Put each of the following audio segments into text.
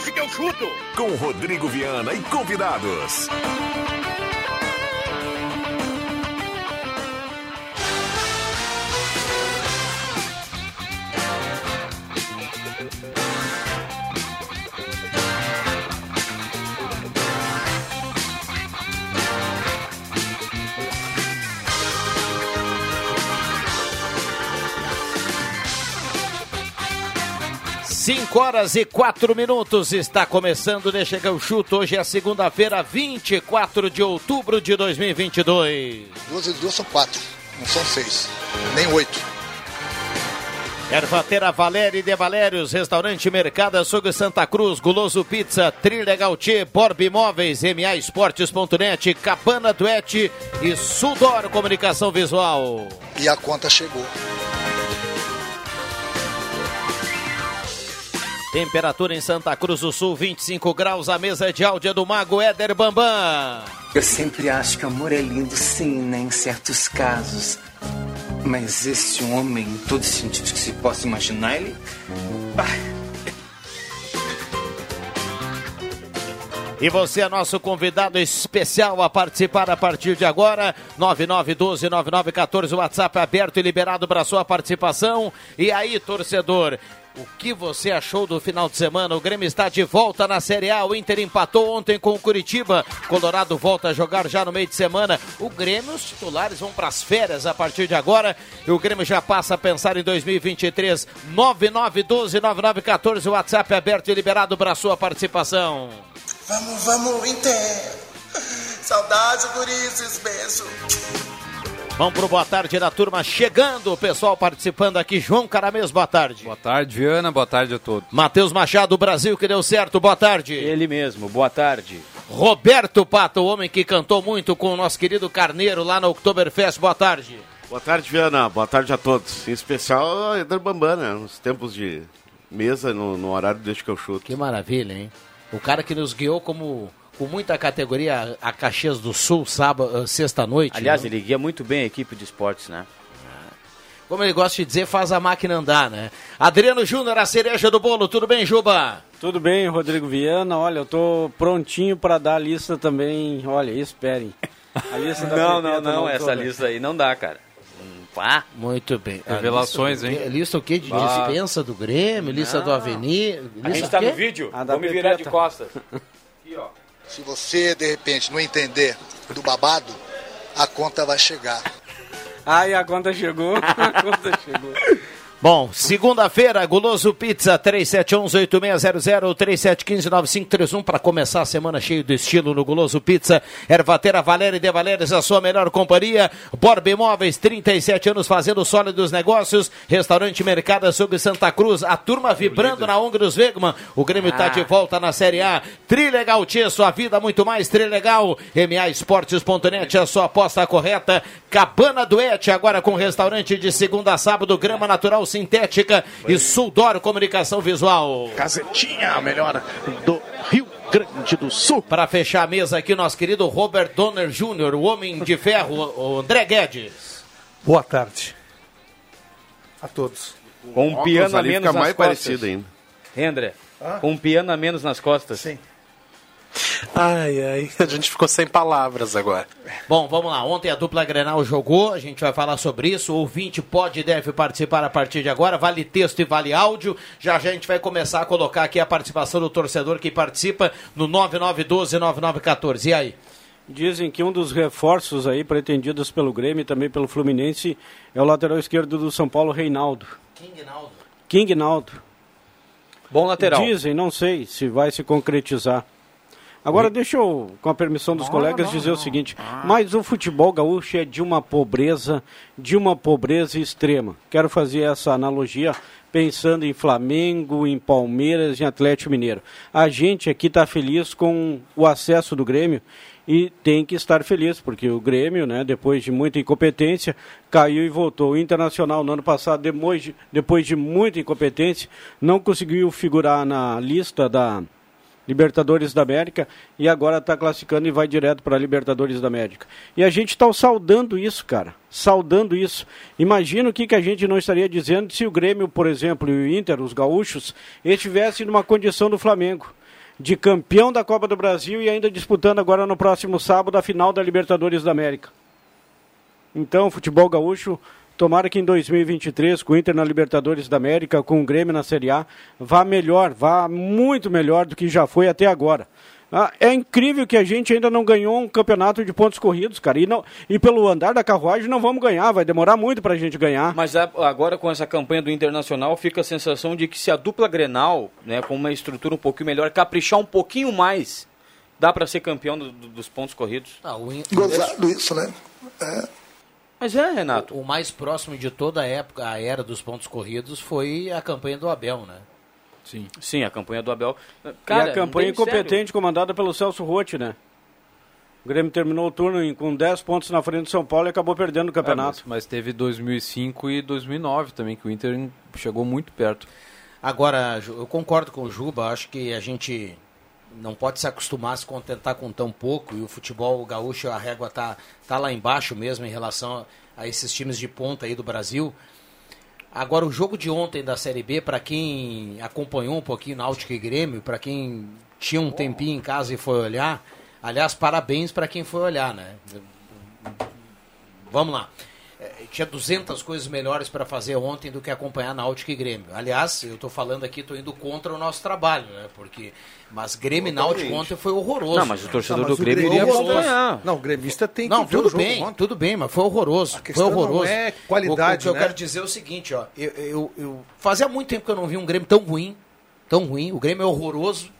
deixa que eu chuto. Com Rodrigo Viana e convidados. 5 horas e 4 minutos está começando Deixa que eu chuto. Hoje é segunda-feira, 24 de outubro de 2022. Duas e duas são quatro, não são seis, nem oito. Ervatera Valéria de Valérios, Restaurante Mercado Açougue Santa Cruz, Guloso Pizza, Trilha Gautier, Borb Imóveis, MA Esportes.net, Cabana Duete e Sudor Comunicação Visual. E a conta chegou. Temperatura em Santa Cruz do Sul, 25 graus. A mesa de áudio é do Mago Éder Bambam. Eu sempre acho que amor é lindo, sim, né? Em certos casos. Mas esse homem, em todos os sentidos que se possa imaginar, ele. E você é nosso convidado especial a participar a partir de agora. 9912-9914, WhatsApp aberto e liberado para sua participação. E aí, torcedor, o que você achou do final de semana? O Grêmio está de volta na Série A. O Inter empatou ontem com o Curitiba. Colorado volta a jogar já no meio de semana. O Grêmio, os titulares vão para as férias a partir de agora. E o Grêmio já passa a pensar em 2023. 9912-9914. WhatsApp aberto e liberado para sua participação. Vamos, vamos, Inter. Saudade, Gurices, beijo. Vamos pro boa tarde da turma chegando, o pessoal participando aqui. João Caramês, boa tarde. Boa tarde, Viana, boa tarde a todos. Matheus Machado, Brasil, que deu certo, boa tarde. Ele mesmo, boa tarde. Roberto Pato, o homem que cantou muito com o nosso querido Carneiro lá no Oktoberfest, boa tarde. Boa tarde, Viana, boa tarde a todos. Em especial, Eder Bambam, né? Nos tempos de mesa, no, no horário desde que eu chuto. Que maravilha, hein? O cara que nos guiou como com muita categoria a Caxias do Sul, sábado, sexta-noite. Aliás, né? ele guia muito bem a equipe de esportes, né? Como ele gosta de dizer, faz a máquina andar, né? Adriano Júnior, a cereja do bolo, tudo bem, Juba? Tudo bem, Rodrigo Viana. Olha, eu tô prontinho para dar a lista também. Olha, esperem. A lista da não, não, não, essa lista aí não dá, cara. Pá. Muito bem. Revelações, lista, hein? Lista o quê? De bah. dispensa do Grêmio, lista não. do Avenida. A gente tá no vídeo. Vamos me virar de costas. Se você, de repente, não entender do babado, a conta vai chegar. Ai, a conta chegou. A conta chegou. Bom, segunda-feira, Guloso Pizza, 3711-8600, 3715-9531, para começar a semana cheio de estilo no Guloso Pizza. Ervateira Valéria de Valérias, a sua melhor companhia. Borba Imóveis, 37 anos fazendo sólidos negócios. Restaurante Mercado Açougue Santa Cruz, a turma vibrando na Ongros dos Wegman. O Grêmio está ah. de volta na Série A. Trilegal Tia, sua vida muito mais Trilegal. MA Esportes.net, a sua aposta correta. Cabana Duete, agora com restaurante de segunda a sábado, grama natural sintética e Suldor Comunicação Visual. Casetinha, a melhor do Rio Grande do Sul. Para fechar a mesa aqui, nosso querido Robert Donner Jr., o homem de ferro, o André Guedes. Boa tarde a todos. Com um piano a menos nas mais costas. parecido ainda. André, ah? com um piano a menos nas costas. Sim. Ai, ai, a gente ficou sem palavras agora. Bom, vamos lá. Ontem a dupla Grenal jogou, a gente vai falar sobre isso. O ouvinte pode e deve participar a partir de agora. Vale texto e vale áudio. Já já a gente vai começar a colocar aqui a participação do torcedor que participa no 9912-9914. E aí? Dizem que um dos reforços aí pretendidos pelo Grêmio e também pelo Fluminense é o lateral esquerdo do São Paulo, Reinaldo. King Naldo. King Naldo. Bom lateral. Dizem, não sei se vai se concretizar. Agora, deixa eu, com a permissão dos não, colegas, não, dizer não. o seguinte: ah. mas o futebol gaúcho é de uma pobreza, de uma pobreza extrema. Quero fazer essa analogia pensando em Flamengo, em Palmeiras, em Atlético Mineiro. A gente aqui está feliz com o acesso do Grêmio e tem que estar feliz, porque o Grêmio, né, depois de muita incompetência, caiu e voltou. O Internacional, no ano passado, depois de, depois de muita incompetência, não conseguiu figurar na lista da Libertadores da América e agora está classificando e vai direto para Libertadores da América. E a gente está saudando isso, cara. Saudando isso. Imagina o que, que a gente não estaria dizendo se o Grêmio, por exemplo, e o Inter, os gaúchos, estivessem numa condição do Flamengo. de campeão da Copa do Brasil e ainda disputando agora no próximo sábado a final da Libertadores da América. Então, futebol gaúcho, tomara que em 2023, com o Inter na Libertadores da América, com o Grêmio na Série A, vá melhor, vá muito melhor do que já foi até agora. Ah, é incrível que a gente ainda não ganhou um campeonato de pontos corridos, cara. E, não, e pelo andar da carruagem não vamos ganhar, vai demorar muito pra gente ganhar. Mas agora com essa campanha do Internacional fica a sensação de que se a dupla Grenal, né, com uma estrutura um pouquinho melhor, caprichar um pouquinho mais, dá para ser campeão do, do, dos pontos corridos. Ah, o Gozado isso, né? É. Mas é, Renato. O, o mais próximo de toda a época, a era dos pontos corridos, foi a campanha do Abel, né? Sim. Sim, a campanha do Abel. Cara, e a campanha incompetente sério. comandada pelo Celso Rotti, né? O Grêmio terminou o turno em, com 10 pontos na frente do São Paulo e acabou perdendo o campeonato. É, mas, mas, teve 2005 e 2009 também, que o Inter chegou muito perto. Agora, eu concordo com o Juba, acho que a gente não pode se acostumar a se contentar com tão pouco e o futebol gaúcho, a régua tá, tá lá embaixo mesmo em relação a, a esses times de ponta aí do Brasil. Agora, o jogo de ontem da Série B, para quem acompanhou um pouquinho Náutico e Grêmio, para quem tinha um tempinho em casa e foi olhar, aliás, parabéns para quem foi olhar, né? Vamos lá. É, tinha 200 coisas melhores para fazer ontem do que acompanhar Náutico e Grêmio. Aliás, eu estou falando aqui, estou indo contra o nosso trabalho, né? Porque mas Grêmio e Náutico ontem foi horroroso. Não, mas o torcedor não, do Grêmio iria acompanhar. Não, o gremista tem que Não, tudo bem, ontem. tudo bem, mas foi horroroso. foi horroroso. Não é qualidade, o, o que né? eu quero dizer é o seguinte, ó, eu, eu, eu, fazia muito tempo que eu não vi um Grêmio tão ruim, tão ruim. O Grêmio é horroroso.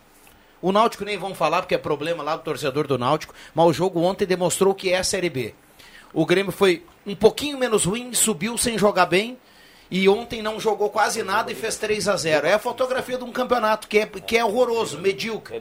O Náutico nem vão falar porque é problema lá do torcedor do Náutico, mas o jogo ontem demonstrou que é a Série B. O Grêmio foi um pouquinho menos ruim, subiu sem jogar bem e ontem não jogou quase nada e fez 3 a 0 É a fotografia de um campeonato que é, que é horroroso, medíocre.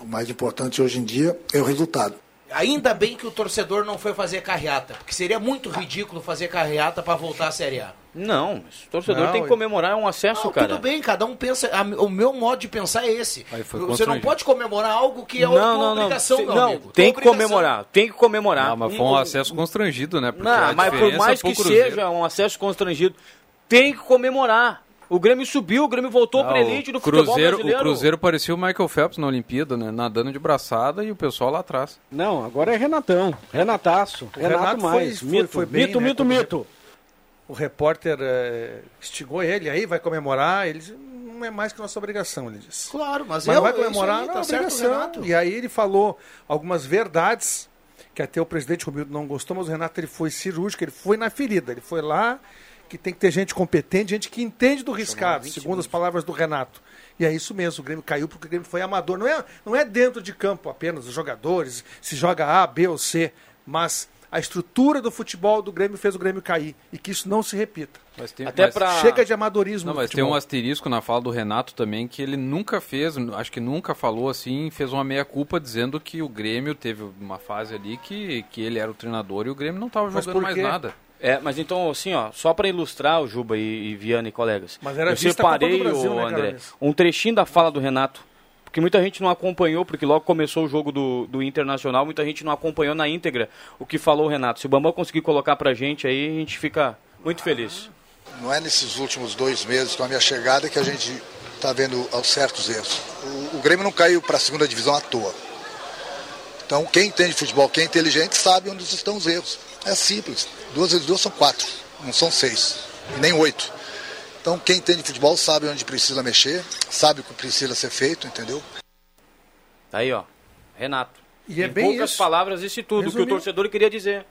O mais importante hoje em dia é o resultado. Ainda bem que o torcedor não foi fazer carreata, porque seria muito ridículo fazer carreata para voltar à Série A. Não, o torcedor não, tem que comemorar um acesso, não, cara. Tudo bem, cada um pensa. A, o meu modo de pensar é esse. Você não pode comemorar algo que é não, não, obrigação, não. Não, amigo. tem que comemorar, tem que comemorar. Não, mas foi um acesso constrangido, né? Porque não, mas por mais que seja um acesso constrangido, tem que comemorar. O Grêmio subiu, o Grêmio voltou para elite do Cruzeiro, futebol brasileiro. O Cruzeiro parecia o Michael Phelps na Olimpíada, né? Nadando de braçada e o pessoal lá atrás. Não, agora é Renatão. Renataço. Renato, Renato mais. Foi, mito, foi, foi bem, mito, né? mito, mito. O repórter é, instigou ele aí, vai comemorar. Ele disse, não é mais que nossa obrigação, ele disse. Claro, mas, mas eu, vai comemorar, aí, não, tá obrigação. E aí ele falou algumas verdades que até o presidente Romildo não gostou, mas o Renato ele foi cirúrgico, ele foi na ferida, ele foi lá que tem que ter gente competente, gente que entende do riscado, segundo as palavras do Renato. E é isso mesmo, o Grêmio caiu porque o Grêmio foi amador. Não é, não é dentro de campo apenas os jogadores, se joga A, B ou C, mas a estrutura do futebol do Grêmio fez o Grêmio cair e que isso não se repita. Tem, Até mas, pra... chega de amadorismo. Não, mas tem um asterisco na fala do Renato também que ele nunca fez, acho que nunca falou assim, fez uma meia culpa dizendo que o Grêmio teve uma fase ali que, que ele era o treinador e o Grêmio não estava jogando mais nada. É, mas então, assim, ó, só para ilustrar o Juba e, e Viana e colegas. Mas era eu separei, Brasil, o, né, André, um trechinho da fala do Renato. Porque muita gente não acompanhou, porque logo começou o jogo do, do Internacional, muita gente não acompanhou na íntegra o que falou o Renato. Se o Bambam conseguir colocar pra gente aí, a gente fica muito feliz. Não é nesses últimos dois meses, com a minha chegada, que a gente está vendo certos erros. O, o Grêmio não caiu para a segunda divisão à toa. Então, quem entende futebol, quem é inteligente, sabe onde estão os erros. É simples. Duas vezes duas são quatro, não são seis, nem oito. Então quem entende futebol sabe onde precisa mexer, sabe o que precisa ser feito, entendeu? Aí, ó, Renato. E é em bem poucas isso. palavras isso tudo Resumindo. que o torcedor queria dizer.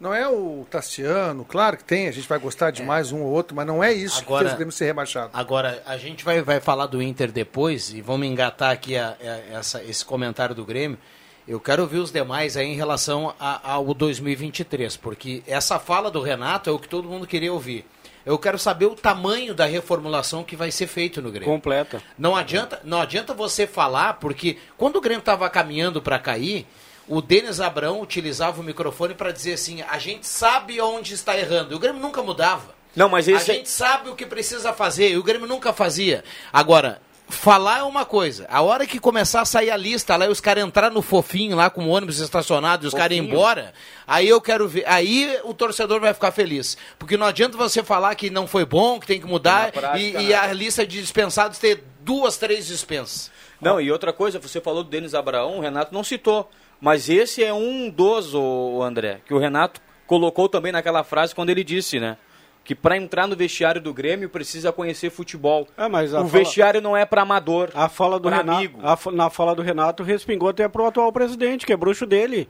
Não é o Tassiano, claro que tem, a gente vai gostar de é. mais um ou outro, mas não é isso agora, que fez o Grêmio ser rebaixado. Agora, a gente vai, vai falar do Inter depois e vamos engatar aqui a, a, essa, esse comentário do Grêmio. Eu quero ouvir os demais aí em relação a, ao 2023, porque essa fala do Renato é o que todo mundo queria ouvir. Eu quero saber o tamanho da reformulação que vai ser feito no Grêmio. Completa. Não adianta, não adianta você falar, porque quando o Grêmio estava caminhando para cair, o Denis Abrão utilizava o microfone para dizer assim: a gente sabe onde está errando. E o Grêmio nunca mudava. Não, mas esse... A gente sabe o que precisa fazer. E o Grêmio nunca fazia. Agora, falar é uma coisa. A hora que começar a sair a lista lá e os caras entrar no fofinho lá com o ônibus estacionado e os caras ir embora, aí eu quero ver. Aí o torcedor vai ficar feliz. Porque não adianta você falar que não foi bom, que tem que mudar prática, e, e a lista de dispensados ter duas, três dispensas. Não, e outra coisa, você falou do Denis Abraão, o Renato não citou. Mas esse é um dos, o André, que o Renato colocou também naquela frase quando ele disse, né? Que para entrar no vestiário do Grêmio precisa conhecer futebol. É, mas o fala- vestiário não é para amador. A fala do Renato, amigo. a na fala do Renato respingou até pro atual presidente, que é bruxo dele.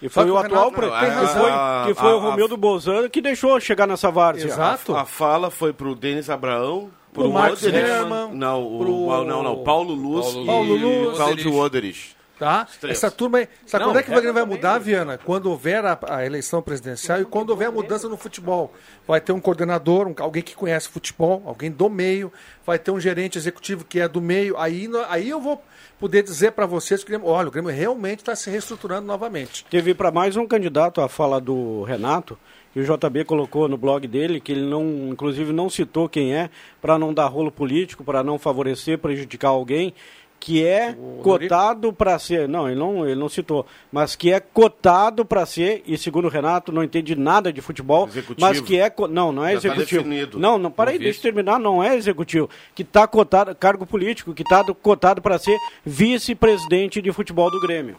E foi que o o atual Renato pre- não, tem que foi, A- que foi a- o Romildo Bolzano que deixou chegar nessa várzea. Exato. A, a fala foi pro Denis Abraão, Pro pro Marcos. Hermann, Não, o, pro- não, não, Paulo Luz Paulo e Luz. Cláudio Oderich. Tá? Essa turma aí. Sabe Não, quando é que o Grêmio vai também, mudar, Viana? Quando houver a, a eleição presidencial e quando houver a mudança no futebol. Vai ter um coordenador, um- alguém que conhece futebol, alguém do meio, vai ter um gerente executivo que é do meio. Aí, no- aí eu vou poder dizer para vocês que o Grêmio, olha, o Grêmio realmente está se reestruturando novamente. Teve para mais um candidato a fala do Renato, que o JB colocou no blog dele, que ele não, inclusive não citou quem é, para não dar rolo político, para não favorecer, prejudicar alguém, que é cotado para ser, não, ele não, ele não citou, mas que é cotado para ser, e segundo o Renato, não entende nada de futebol, Executivo. mas que é, não, não é Já tá executivo. definido. não, não, para aí, deixa eu terminar, não é executivo, que está cotado, cargo político, que está cotado para ser vice-presidente de futebol do Grêmio.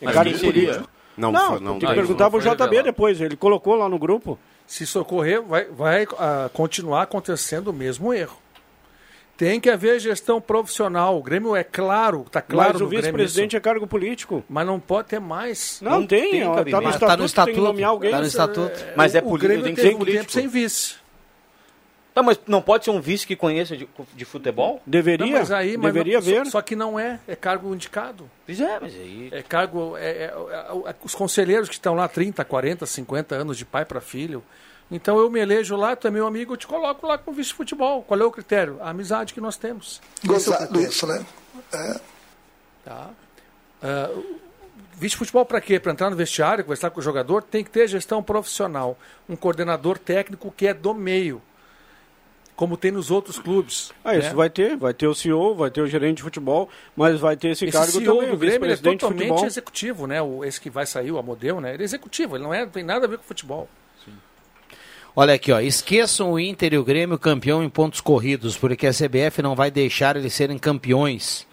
É Mas cargo quem seria? político. Não, Não, não, tem que não, perguntar não pro foi JB revelado. depois, ele colocou lá no grupo. Se socorrer, vai, vai ah, continuar acontecendo o mesmo erro. Tem que haver gestão profissional. O Grêmio é claro, está claro mas o vice-presidente é cargo político. Mas não pode ter mais. Não, Não tem, tem ó, tá, no estatuto, Tá no estatuto, tem que nomear alguém. tá no estatuto. Mas é o político, Grêmio tem que ser um político. tempo sem vice. Tá, mas não pode ser um vice que conheça de, de futebol? Deveria, Não, mas aí, mas deveria não- ver. Só, só que não é, é cargo indicado. Pois é, mas aí... É cargo. é- é- é- é- os conselheiros que estão lá 30, 40, 50 anos de pai para filho. Então eu me elejo lá, tu é meu amigo, eu te coloco lá como vice-futebol. Qual é o critério? A amizade que nós temos. Esse é o Gozado critério. isso, né? É. Tá? O vice-futebol para quê? Para entrar no vestiário, conversar com o jogador, tem que ter gestão profissional. Um coordenador técnico que é do meio. Como tem nos outros clubes. Ah, isso né? vai ter, vai ter o CEO, vai ter o gerente de futebol, mas vai ter esse, Esse cargo CEO também, do o Grêmio ele é totalmente executivo, né? O, esse que vai sair, o Amodeu, né? Ele é executivo, ele não, é, não tem nada a ver com futebol. Olha aqui, ó. Esqueçam o Inter e o Grêmio campeão em pontos corridos, porque a CBF não vai deixar eles serem campeões.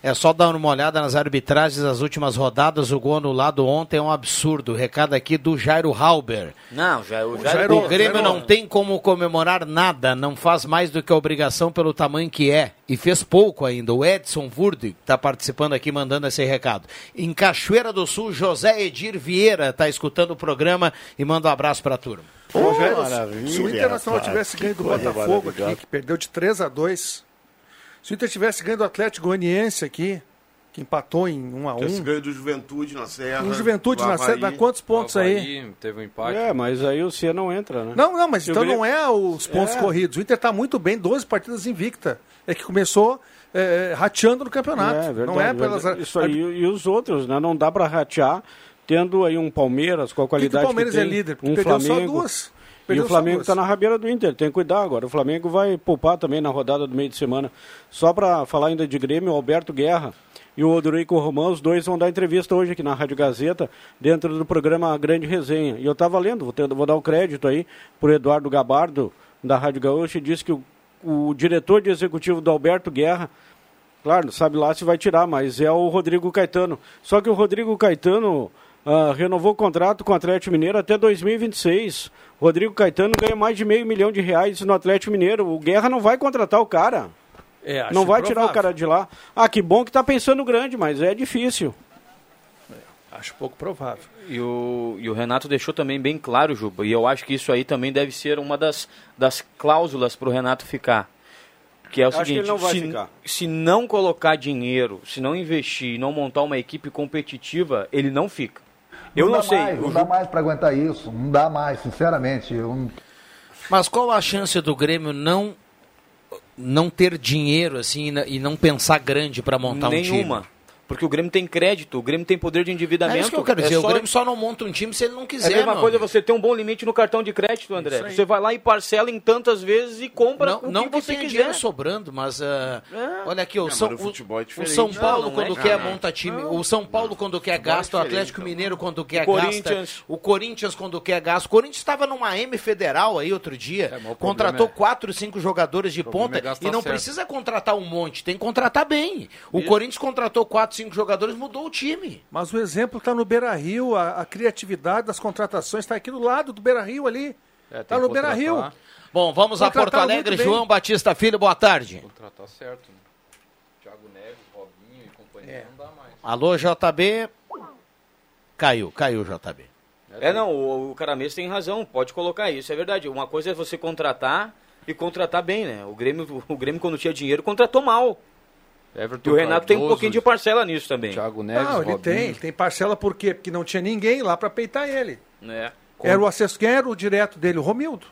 É só dar uma olhada nas arbitragens das últimas rodadas. O gol anulado ontem é um absurdo. Recado aqui do Jairo Halber. Não, já, o Jairo- Jairo... O Grêmio Jairo- não tem como comemorar nada, não faz mais do que a obrigação pelo tamanho que é. E fez pouco ainda. O Edson Vurde está participando aqui, mandando esse recado. Em Cachoeira do Sul, José Edir Vieira está escutando o programa e manda um abraço para a turma. Rogério, maravilha, se o Internacional tivesse ganho do Botafogo aqui, que perdeu de 3 a 2 se o Inter tivesse ganho do Atlético Goianiense aqui, que empatou em 1 a 1 Esse ganho do Juventude na Serra. o Juventude do na. Sé- dá quantos pontos aí? Teve um empate. É, mas aí o C não entra, né? Não, não, mas Se então Grêmio- não é os pontos É. corridos. O Inter está muito bem, 12 partidas invicta. É que começou é, rateando no campeonato. É, verdade, não é pelas. verdade. Isso aí, e os outros, né? Não dá para ratear, tendo aí um Palmeiras com a Por que que qualidade o Palmeiras tem, é líder? Porque um perdeu só Flamengo. E o Flamengo está na rabeira do Inter, tem que cuidar agora. O Flamengo vai poupar também na rodada do meio de semana. Só para falar ainda de Grêmio, o Alberto Guerra e o Odorico Romão, os dois vão dar entrevista hoje aqui na Rádio Gazeta, dentro do programa Grande Resenha. E eu estava lendo, vou, ter- vou dar o crédito aí para Eduardo Gabardo, da Rádio Gaúcha, e disse que o, o diretor de executivo do Alberto Guerra, claro, sabe lá se vai tirar, mas é o Rodrigo Caetano. Só que o Rodrigo Caetano ah, renovou o contrato com o Atlético Mineiro até 2026. Rodrigo Caetano ganha mais de meio milhão de reais no Atlético Mineiro. O Guerra não vai contratar o cara. É, acho não vai tirar o cara de lá. Ah, que bom que tá pensando grande, mas é difícil. Acho pouco provável. E o, e o Renato deixou também bem claro, Juba, e eu acho que isso aí também deve ser uma das, das cláusulas para o Renato ficar. Que é o Acho que seguinte, ele não vai se, ficar. se não colocar dinheiro, se não investir, não montar uma equipe competitiva, ele não fica. Eu não, dá sei. Mais, não dá mais para aguentar isso. Não dá mais, sinceramente. Eu não- Mas qual a chance do Grêmio não não ter dinheiro assim e e não pensar grande para montar um time? Nenhuma. Porque o Grêmio tem crédito, o Grêmio tem poder de endividamento. É isso que eu quero dizer. É O só- Grêmio só não monta um time se ele não É quiser. a mesma meu coisa amigo. você ter um bom limite no cartão de crédito, André. Você vai lá e parcela em tantas vezes e compra Não, o não que que você tenha quiser. dinheiro sobrando, mas ah, olha aqui, o, São, o- futebol é o. São Paulo Não, não quando é, quer monta time, o São Paulo quando quer Futebol é gasta, o Atlético então. Mineiro quando quer O gasta, Corinthians. o Corinthians quando quer gasta. O Corinthians estava numa M federal aí outro dia, o contratou é- quatro, cinco jogadores de ponta é e não precisa contratar um monte, tem que contratar bem. O Corinthians contratou quatro, cinco jogadores, mudou o time. Mas o exemplo está no Beira Rio, a, a criatividade das contratações está aqui do lado do Beira Rio ali. É, Está tem no que Beira Rio. Bom, vamos a Porto Alegre. João Batista Filho, boa tarde. Contratar certo. Né? Thiago Neves, Robinho e companhia É. não dá mais. Alô, JB. Caiu, caiu, JB. É, não, o, o Caramês tem razão, pode colocar isso, é verdade. Uma coisa é você contratar e contratar bem, né? O Grêmio, o Grêmio quando tinha dinheiro, contratou mal. Everton E o Renato tem um Cardoso, pouquinho de parcela nisso também. Thiago Neves, Não, ele Robinho. tem, ele tem parcela por quê? Porque não tinha ninguém lá para peitar ele. né? Era o acesso, quem era o direto dele? O Romildo.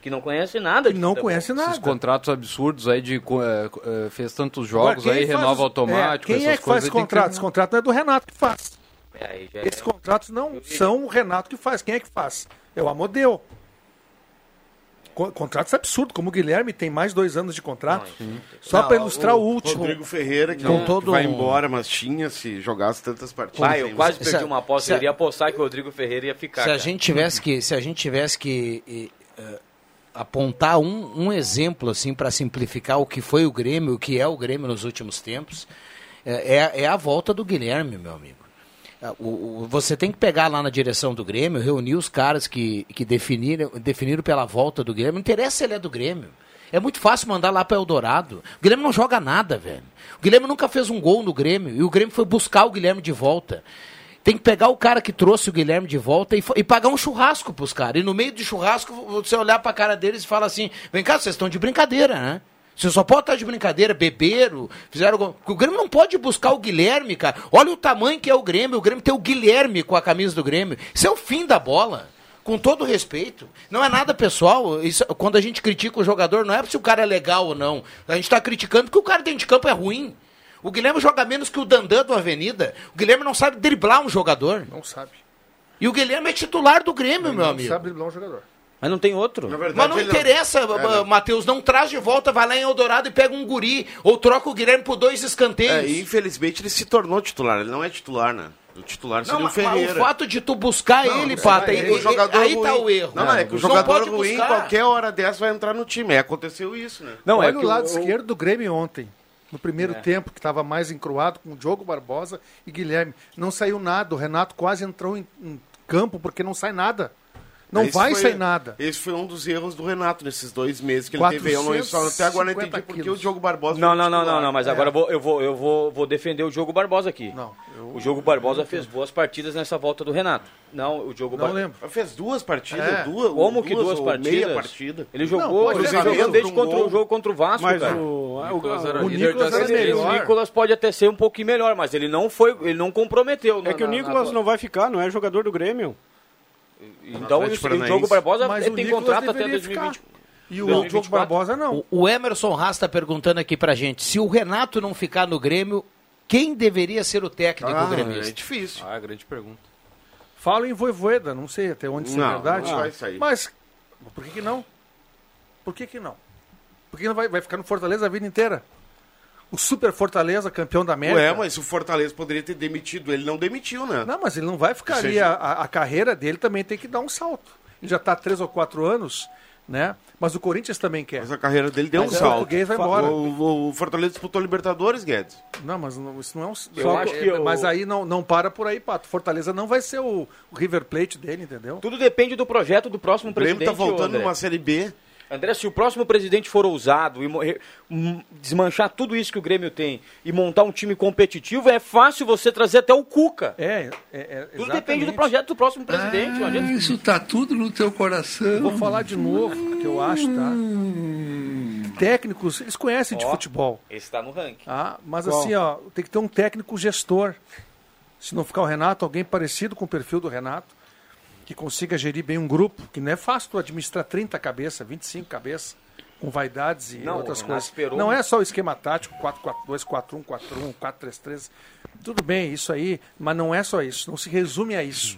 Que não conhece nada. De não futebol. conhece Esses nada. contratos absurdos aí de co- eh, fez tantos jogos aí, faz renova automático. é, Quem é essas que faz coisas tem que contratos? ter Os um- contratos não é do Renato que faz. É, aí já é- Esses contratos não são o Renato que faz. Quem é que faz? É o Amodeu. Co- Contratos absurdos, como o Guilherme tem mais dois anos de contrato. Só Não, para ilustrar o, O último. Rodrigo Ferreira, que, Com não- todo que vai um- embora, mas tinha se jogasse tantas partidas. Eu quase Se- perdi uma aposta. Eu iria apostar que o Rodrigo Ferreira ia ficar. Se a cara. gente tivesse que, se a gente tivesse que eh, eh, apontar um, um exemplo assim para simplificar o que foi o Grêmio, o que é o Grêmio nos últimos tempos, eh, é, é a volta do Guilherme, meu amigo. Ah, o- o- você tem que pegar lá na direção do Grêmio, reunir os caras que, que definiram, definiram pela volta do Grêmio. Não interessa se ele é do Grêmio. É muito fácil mandar lá para Eldorado. O Grêmio não joga nada, velho. O Guilherme nunca fez um gol no Grêmio e o Grêmio foi buscar o Guilherme de volta. Tem que pegar o cara que trouxe o Guilherme de volta e, e pagar um churrasco pros caras. E no meio do churrasco, você olhar pra cara deles e falar assim: vem cá, vocês estão de brincadeira, né? Você só pode estar de brincadeira, beberam, fizeram. O Grêmio não pode buscar o Guilherme, cara. Olha o tamanho que é o Grêmio. O Grêmio tem o Guilherme com a camisa do Grêmio. Isso é o fim da bola. Com todo respeito. Não é nada pessoal. Isso- quando a gente critica o jogador, não é se o cara é legal ou não. A gente está criticando porque o cara dentro de campo é ruim. O Guilherme joga menos que o Dandan do Avenida. O Guilherme não sabe driblar um jogador. Não sabe. E o Guilherme é titular do Grêmio, meu não amigo. sabe driblar um jogador. Mas não tem outro. Na verdade, Mas não ele interessa, É, não. Matheus. Não traz de volta, vai lá em Eldorado e pega um guri. Ou troca o Guilherme por dois É, escanteios. e infelizmente ele se tornou titular. Ele não é titular, né? O titular seria Não, o mas, mas Ferreira. o fato de tu buscar ele, Pata, É, e- o e- jogador aí ruim. tá o erro. Não, não, é que o Não jogador pode ruim, buscar. qualquer hora dessa vai entrar no time. É, aconteceu isso, né? Não, Olha é que o lado o- esquerdo do Grêmio ontem. No primeiro É. tempo, que estava mais encruado, com o Diogo Barbosa e Guilherme. Não saiu nada. O Renato quase entrou em, em campo porque não sai nada. Não Esse vai foi- sair nada. Esse foi um dos erros do Renato nesses dois meses que ele teve. Eu não, só até agora não 450 entendi porque o. Diogo Barbosa Não, não, não, não, não, mas É. agora eu vou, eu, vou, eu vou, vou defender o Diogo Barbosa aqui. Não. O Diogo Barbosa fez boas partidas nessa volta do Renato. Não, o Diogo Não Bar- lembro. Fez duas partidas, É. duas, Como que duas ou partidas? meia partida. Ele Não, jogou, pode ele jogou desde um contra o jogo contra o Vasco, Mas cara. o, o, Nicolas era o, líder Nicolas da era melhor. O Nicolas pode até ser um pouquinho melhor, mas ele não foi, ele não comprometeu. é que o Nicolas não vai ficar, não é jogador do Grêmio. Então Atlético o, o. Diogo Barbosa Mas ele o tem Nicolas contrato até deveria 2020. ficar. E o 2024? Diogo Barbosa não. O, o Emerson Haas está perguntando aqui pra gente: se o Renato não ficar no Grêmio, quem deveria ser o técnico Ah, é gremista? difícil. Ah, grande pergunta. Fala em Voivoeda, não sei até onde isso é verdade. não vai sair. Mas por que, que não? Por que, que não? Por que não vai, vai ficar no Fortaleza a vida inteira? O Super Fortaleza, campeão da América. Ué, mas o Fortaleza poderia ter demitido ele, não demitiu, né? Não, mas ele não vai ficar Ou ali. seja- A, a- carreira dele também tem que dar um salto. Ele já está há três ou quatro anos, né? Mas o Corinthians também quer. Mas a carreira dele deu Mas um o salto. português vai embora. O, o Fortaleza disputou Libertadores, Guedes. Não, mas não- isso não é um. Eu só- acho que o- Mas aí não, não para por aí, Pato. Fortaleza não vai ser o, o River Plate dele, entendeu? Tudo depende do projeto do próximo O Grêmio presidente. tá voltando André. numa Série B. André, se o próximo presidente for ousado e mo- re- m- desmanchar tudo isso que o Grêmio tem e montar um time competitivo, é fácil você trazer até o Cuca. É, é, é Tudo depende do projeto do próximo presidente. não adianta- Isso tá tudo no teu coração. Vou falar de novo, porque eu acho, tá? Técnicos, eles conhecem de futebol. Esse tá no ranking. Ah, mas Qual? assim, ó, tem que ter um técnico gestor. Se não ficar o Renato, alguém parecido com o perfil do Renato, que consiga gerir bem um grupo, que não é fácil tu administrar 30 cabeças, 25 cabeças. com vaidades e Não, outras coisas. Esperou. Não é só o esquema tático, 4-4-2, 4-1, 4-1, 4-3-3. Tudo bem, isso aí, mas não é só isso. Não se resume a isso.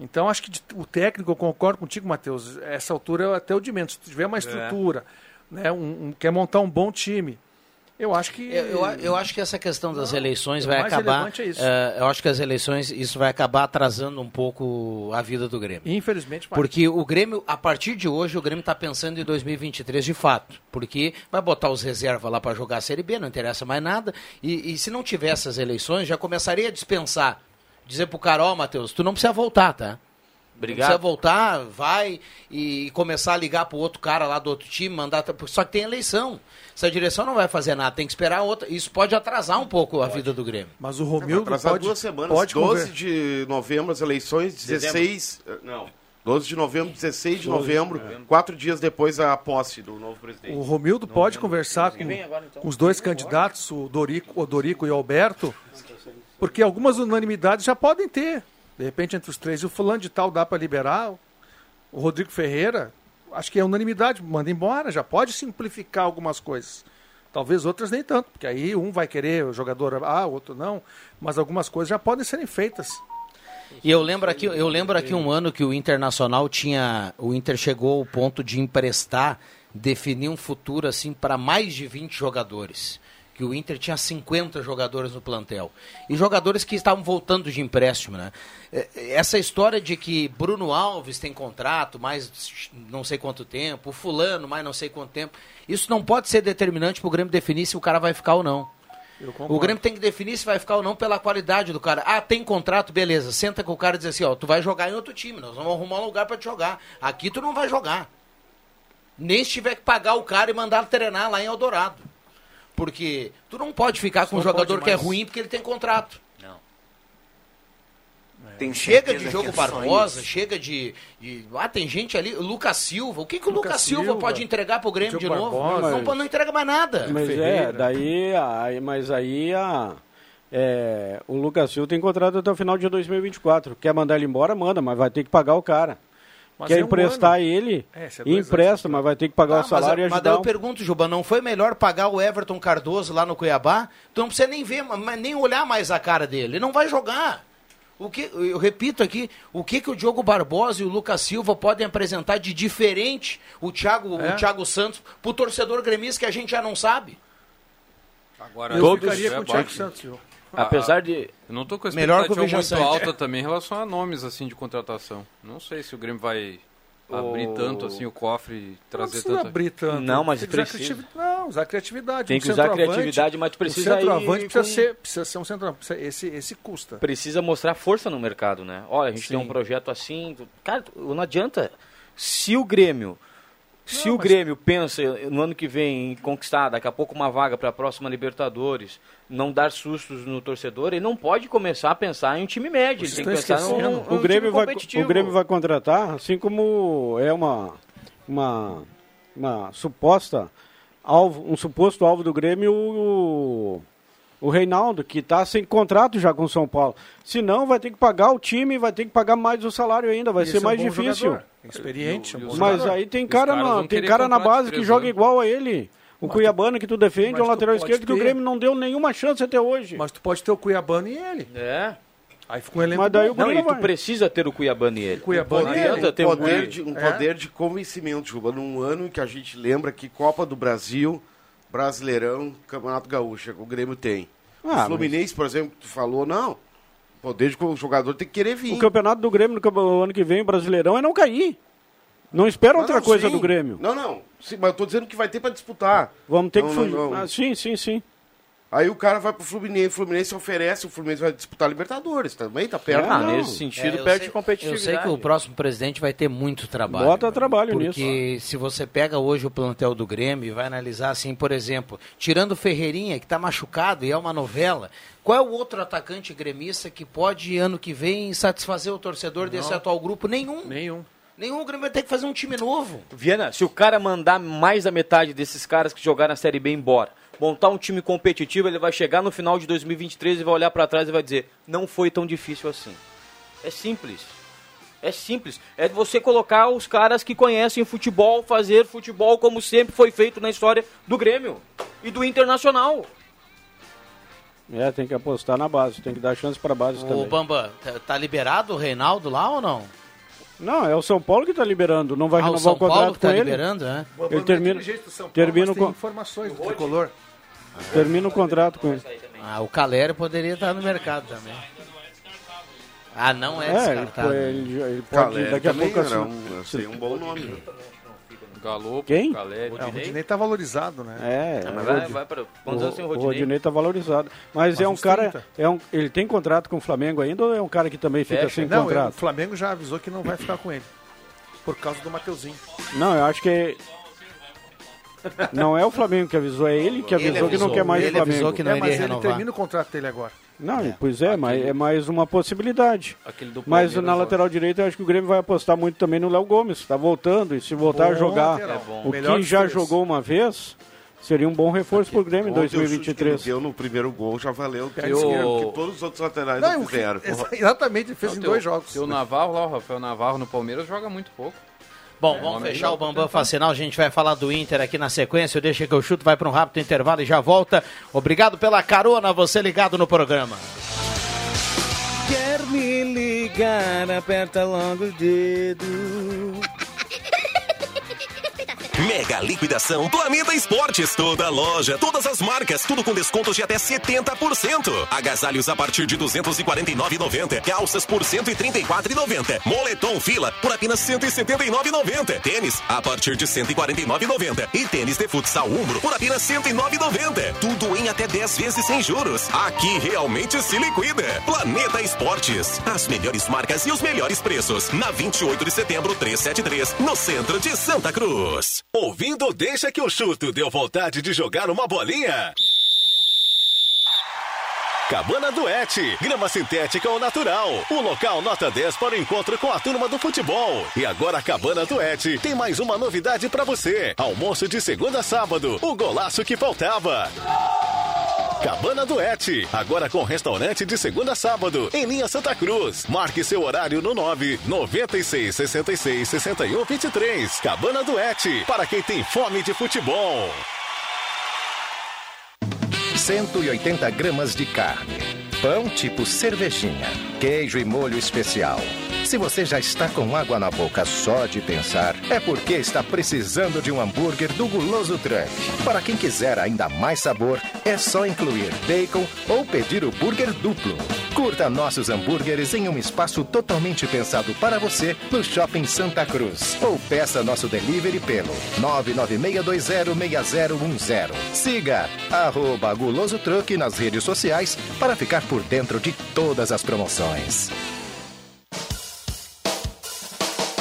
Então, acho que o técnico, eu concordo contigo, Matheus, essa altura é até o de menos. Se tiver uma estrutura, né, um, um- quer montar um bom time, eu acho que... Eu, eu, eu acho que essa questão das eleições vai acabar. é eh, eu acho que as eleições, isso vai acabar atrasando um pouco a vida do Grêmio. Infelizmente, vai. Porque o Grêmio, a partir de hoje, o Grêmio está pensando em 2023 de fato. Porque vai botar os reservas lá para jogar a Série B, não interessa mais nada. E, e se não tiver essas eleições, já começaria a dispensar. Dizer pro cara, ó, Matheus, tu não precisa voltar, tá? Obrigado. Não precisa voltar, vai e começar a ligar pro outro cara lá do outro time, mandar. Só que tem eleição. Essa direção não vai fazer nada, tem que esperar outra. Isso pode atrasar um pouco a vida do Grêmio. Mas o Vai Romildo atrasar pode, duas semanas, pode 12 conver- de novembro as eleições, 16... eh, Não, 12 de novembro, 16 de 12 de novembro, novembro. quatro dias depois a posse do novo presidente. O Romildo pode conversar com, agora, então. com os dois candidatos, o Dorico, o Dorico e o Alberto, porque algumas unanimidades já podem ter. De repente, entre os três, o fulano de tal dá para liberar. O Rodrigo Ferreira, acho que é unanimidade, manda embora, já pode simplificar algumas coisas. Talvez outras nem tanto, porque aí um vai querer o jogador A, outro não, mas algumas coisas já podem serem feitas. E eu lembro aqui, eu lembro aqui um ano que o Internacional tinha, o Inter chegou ao ponto de emprestar, definir um futuro assim para mais de 20 jogadores. Que o Inter tinha 50 jogadores no plantel. E jogadores que estavam voltando de empréstimo, né? É, Essa história de que Bruno Alves tem contrato mais não sei quanto tempo, o fulano mais não sei quanto tempo, isso não pode ser determinante para o Grêmio definir se o cara vai ficar ou não. O. Grêmio tem que definir se vai ficar ou não pela qualidade do cara. Ah, tem contrato, beleza. Senta com o cara e diz assim, ó, tu vai jogar em outro time, nós vamos arrumar um lugar pra te jogar. Aqui tu não vai jogar. Nem se tiver que pagar o cara e mandar treinar lá em Eldorado. Porque tu não pode ficar com um Só jogador que é ruim porque ele tem contrato. Tem Chega de jogo é Barbosa, chega de, de- Ah, tem gente ali. o Lucas Silva. O que, que o Lucas Lucas Silva, Silva, pode entregar pro Grêmio de novo? Barbosa. Não, não entrega mais nada. Mas é, daí, aí, mas aí a, é, o Lucas Silva tem contrato até o final de 2024. Quer mandar ele embora, manda, mas vai ter que pagar o cara. Mas Quer é um emprestar ano. ele, É, é empresta, mas vai ter que pagar Ah, o salário mas, e mas daí ajudar. eu pergunto, Juba, não foi melhor pagar o Everton Cardoso lá no Cuiabá? Tu não precisa nem ver, nem olhar mais a cara dele. Ele não vai jogar. O que, eu repito aqui, o que, que o Diogo Barbosa e o Lucas Silva podem apresentar de diferente, o Thiago, É. o Thiago Santos, pro torcedor gremista que a gente já não sabe? Agora, Eu todos- ficaria com o Thiago Santos, viu? Apesar de. Eu não tô com a Melhor que o expectativa muito Sante. alta também em relação a nomes assim de contratação. Não sei se o Grêmio vai abrir O- tanto assim o cofre e Não trazer tanta. abrir tanto. Não, mas Tem precisa. criativi- Não, usar criatividade. Tem Um que usar criatividade, mas tu precisa O centroavante precisa, com- ser, precisa ser um centroavante. Esse, esse custa. precisa mostrar força no mercado, né? Olha, a gente tem Sim. um projeto assim. Cara, não adianta. Se o Grêmio. Se Não, o mas- Grêmio pensa no ano que vem em conquistar daqui a pouco uma vaga para a próxima Libertadores, não dar sustos no torcedor, ele não pode começar a pensar em um time médio. Ele tem que pensar num, esquecendo. num o, Grêmio time vai, competitivo. o Grêmio vai contratar, assim como é uma, uma, uma suposta alvo, um suposto alvo do Grêmio, o, o Reinaldo, que está sem contrato já com o São Paulo. Se não, vai ter que pagar o time, vai ter que pagar mais o salário ainda, vai Esse ser é um mais bom difícil. jogador, Experiente, um bom Mas jogador. aí tem cara, na, tem cara na base que joga igual a ele. O Cuiabano que tu defende, mas é um lateral esquerdo que o ter. Grêmio não deu nenhuma chance até hoje. Mas tu pode ter o Cuiabano e ele. É. Aí fica um elenco Mas daí o Não, Grêmio e tu precisa ter o Cuiabano e ele. Cuiabano Não e ele. ter um poder de, um É. poder de convencimento, Juba, num ano que a gente lembra que Copa do Brasil, Brasileirão, Campeonato Gaúcho, o Grêmio tem. Ah, o Fluminense, por exemplo, que tu falou, não. Poder de o jogador tem que querer vir. O campeonato do Grêmio no ano que vem, o Brasileirão, é não cair. Não espera Não, outra não, coisa sim. do Grêmio. Não, não. Sim, mas eu tô dizendo que vai ter pra disputar. Vamos ter Não, que fugir. não. Ah, sim, sim, sim. Aí o cara vai pro Fluminense, o Fluminense oferece, o Fluminense vai disputar a Libertadores também, tá perto. Ah, não. nesse sentido, É, perde sei- competitividade. Eu sei que o próximo presidente vai ter muito trabalho. Bota trabalho porque nisso. se você pega hoje o plantel do Grêmio e vai analisar assim, por exemplo, tirando o Ferreirinha, que está machucado e é uma novela, qual é o outro atacante gremista que pode, ano que vem, satisfazer o torcedor desse atual grupo? Nenhum. Nenhum. Nenhum. O Grêmio vai ter que fazer um time novo. Viana, se o cara mandar mais da metade desses caras que jogaram na Série B embora, montar um time competitivo, ele vai chegar no final de 2023 e vai olhar pra trás e vai dizer: não foi tão difícil assim. É simples. É simples. É você colocar os caras que conhecem futebol, fazer futebol como sempre foi feito na história do Grêmio e do Internacional. É, tem que apostar na base, tem que dar chance para base O também. Bamba, tá, tá liberado o Reinaldo lá ou não? Não, é o São Paulo que está liberando, não vai Ah, o renovar São o contrato Paulo que com tá ele. liberando, é? Ele termina, termina, o, con- informações do tricolor. Termina o contrato com ele. Ah, o Caleri poderia estar no mercado também. Ah, não é, É, ele, descartado. ele, ele pode daqui a pouco era assim- um, seria um bom nome. Galo, Quem? Caleri. É, o Rodinei tá valorizado, né? É, Ah, mas o vai, vai para. Quantos anos tem o o Rodinei? Rodinei tá valorizado. Mas, Mas é um cara. 30. É um, ele tem contrato com o Flamengo ainda ou é um cara que também fica Fecha. sem Não, o contrato? Flamengo já avisou que não vai ficar com ele. Por causa do Mateuzinho. Não, eu acho que. Não é o Flamengo que avisou, é ele que avisou, Ele que não avisou, quer mais ele o Flamengo. avisou que não é, mas iria ele renovar. termina o contrato dele agora. Não, pois é, mas é mais uma possibilidade. Mas na lateral direita eu acho que o Grêmio vai apostar muito também no Léo Gomes. Está voltando e se voltar a Bom jogar lateral. É o Melhor que já jogou uma vez, seria um bom reforço para o Grêmio em Ontem o chute que ele 2023. deu no primeiro gol já valeu esquerdo. que todos os outros laterais Não, não, o- fizeram. exa- exatamente, ele fez em Teu- dois jogos. Teu Navarro lá, o Rafael Navarro no Palmeiras joga muito pouco. Bom, É, vamos fechar o Bambam. Facinal. A gente vai falar do Inter aqui na sequência. Deixa que eu chuto, vai para um rápido intervalo e já volta. Obrigado pela carona, você ligado no programa. Quer me ligar, aperta logo o dedo. Mega liquidação Planeta Esportes. Toda loja, todas as marcas, tudo com descontos de até 70%. Agasalhos a partir de 249,90. Calças por 134,90. Moletom fila por apenas 179,90. Tênis a partir de 149,90. E tênis de futsal Umbro por apenas 109,90. Tudo em até 10 vezes sem juros. Aqui realmente se liquida. Planeta Esportes. As melhores marcas e os melhores preços. Na 28 de setembro 373, no centro de Santa Cruz. Ouvindo Deixa que eu chuto, deu vontade de jogar uma bolinha? Cabana Duete, grama sintética ou natural. O local nota 10 para o encontro com a turma do futebol. E agora a Cabana Duete tem mais uma novidade para você. Almoço de segunda a sábado, o golaço que faltava. Cabana Duete, agora com restaurante de segunda a sábado, em linha Santa Cruz. Marque seu horário no 9 96 66 61 23. Cabana Duete, para quem tem fome de futebol. 180 gramas de carne. Pão tipo cervejinha. Queijo e molho especial. Se você já está com água na boca só de pensar, é porque está precisando de um hambúrguer do Guloso Truck. Para quem quiser ainda mais sabor, é só incluir bacon ou pedir o burger duplo. Curta nossos hambúrgueres em um espaço totalmente pensado para você no Shopping Santa Cruz. Ou peça nosso delivery pelo 996206010. Siga arroba Guloso Truck nas redes sociais para ficar por dentro de todas as promoções.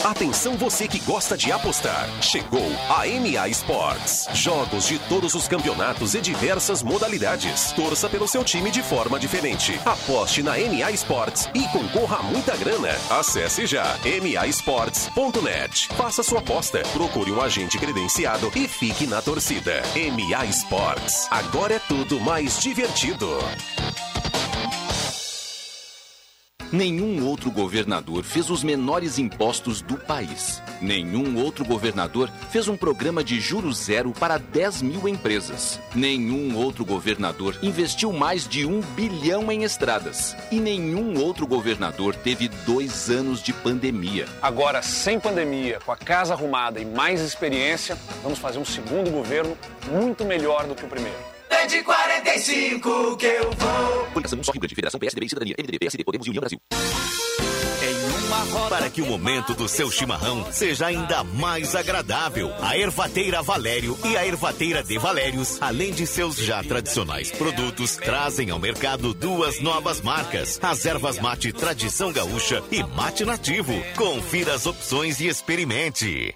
Atenção você que gosta de apostar. Chegou a MA Sports. Jogos de todos os campeonatos e diversas modalidades. Torça pelo seu time de forma diferente. Aposte na MA Sports e concorra a muita grana. Acesse já masports.net. Faça sua aposta, procure um agente credenciado e fique na torcida. MA Sports. Agora é tudo mais divertido. Nenhum outro governador fez os menores impostos do país. Nenhum outro governador fez um programa de juros zero para 10 mil empresas. Nenhum outro governador investiu mais de um bilhão em estradas. E nenhum outro governador teve dois anos de pandemia. Agora, sem pandemia, com a casa arrumada e mais experiência, vamos fazer um segundo governo muito melhor do que o primeiro. É de 45 que eu vou. Coligação Só Rio Grande, Federação PSDB e Cidadania, MDB, PSD, Podemos e União Brasil. Para que o momento do seu chimarrão seja ainda mais agradável, a Ervateira Valério e a Ervateira de Valérios, além de seus já tradicionais produtos, trazem ao mercado duas novas marcas: as ervas mate Tradição Gaúcha e Mate Nativo. Confira as opções e experimente.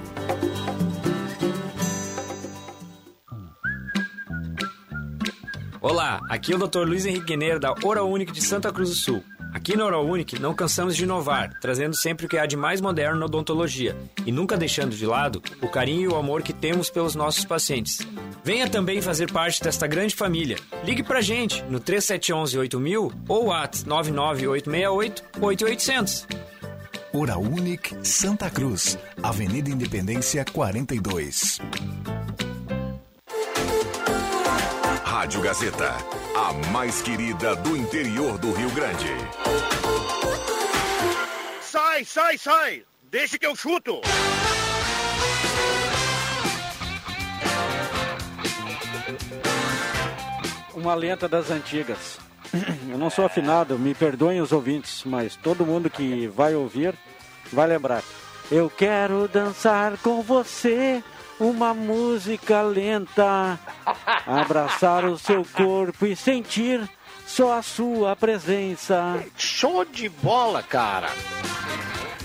Olá, aqui é o Dr. Luiz Henrique Guineiro da Unique de Santa Cruz do Sul. Aqui na Unique não cansamos de inovar, trazendo sempre o que há de mais moderno na odontologia e nunca deixando de lado o carinho e o amor que temos pelos nossos pacientes. Venha também fazer parte desta grande família. Ligue pra gente no 3711 8000 ou WhatsApp 99868 8800. Hora Unique Santa Cruz, Avenida Independência 42. Rádio Gazeta, a mais querida do interior do Rio Grande. Sai, sai, sai! Deixa que eu chuto! Uma lenta das antigas. Eu não sou afinado, me perdoem os ouvintes, mas todo mundo que vai ouvir vai lembrar. Eu quero dançar com você uma música lenta, abraçar o seu corpo e sentir só a sua presença. Show de bola, cara!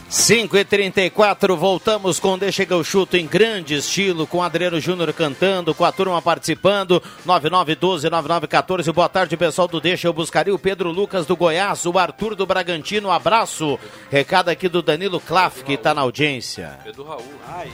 5 e 34 voltamos com Deixa que eu chuto em grande estilo, com Adriano Júnior cantando, com a turma participando, 9912-9914. Boa tarde, pessoal do Deixa eu buscaria o Pedro Lucas do Goiás, o Arthur do Bragantino, abraço. Recado aqui do Danilo Klaff, que está na audiência. Pedro Raul. Ai.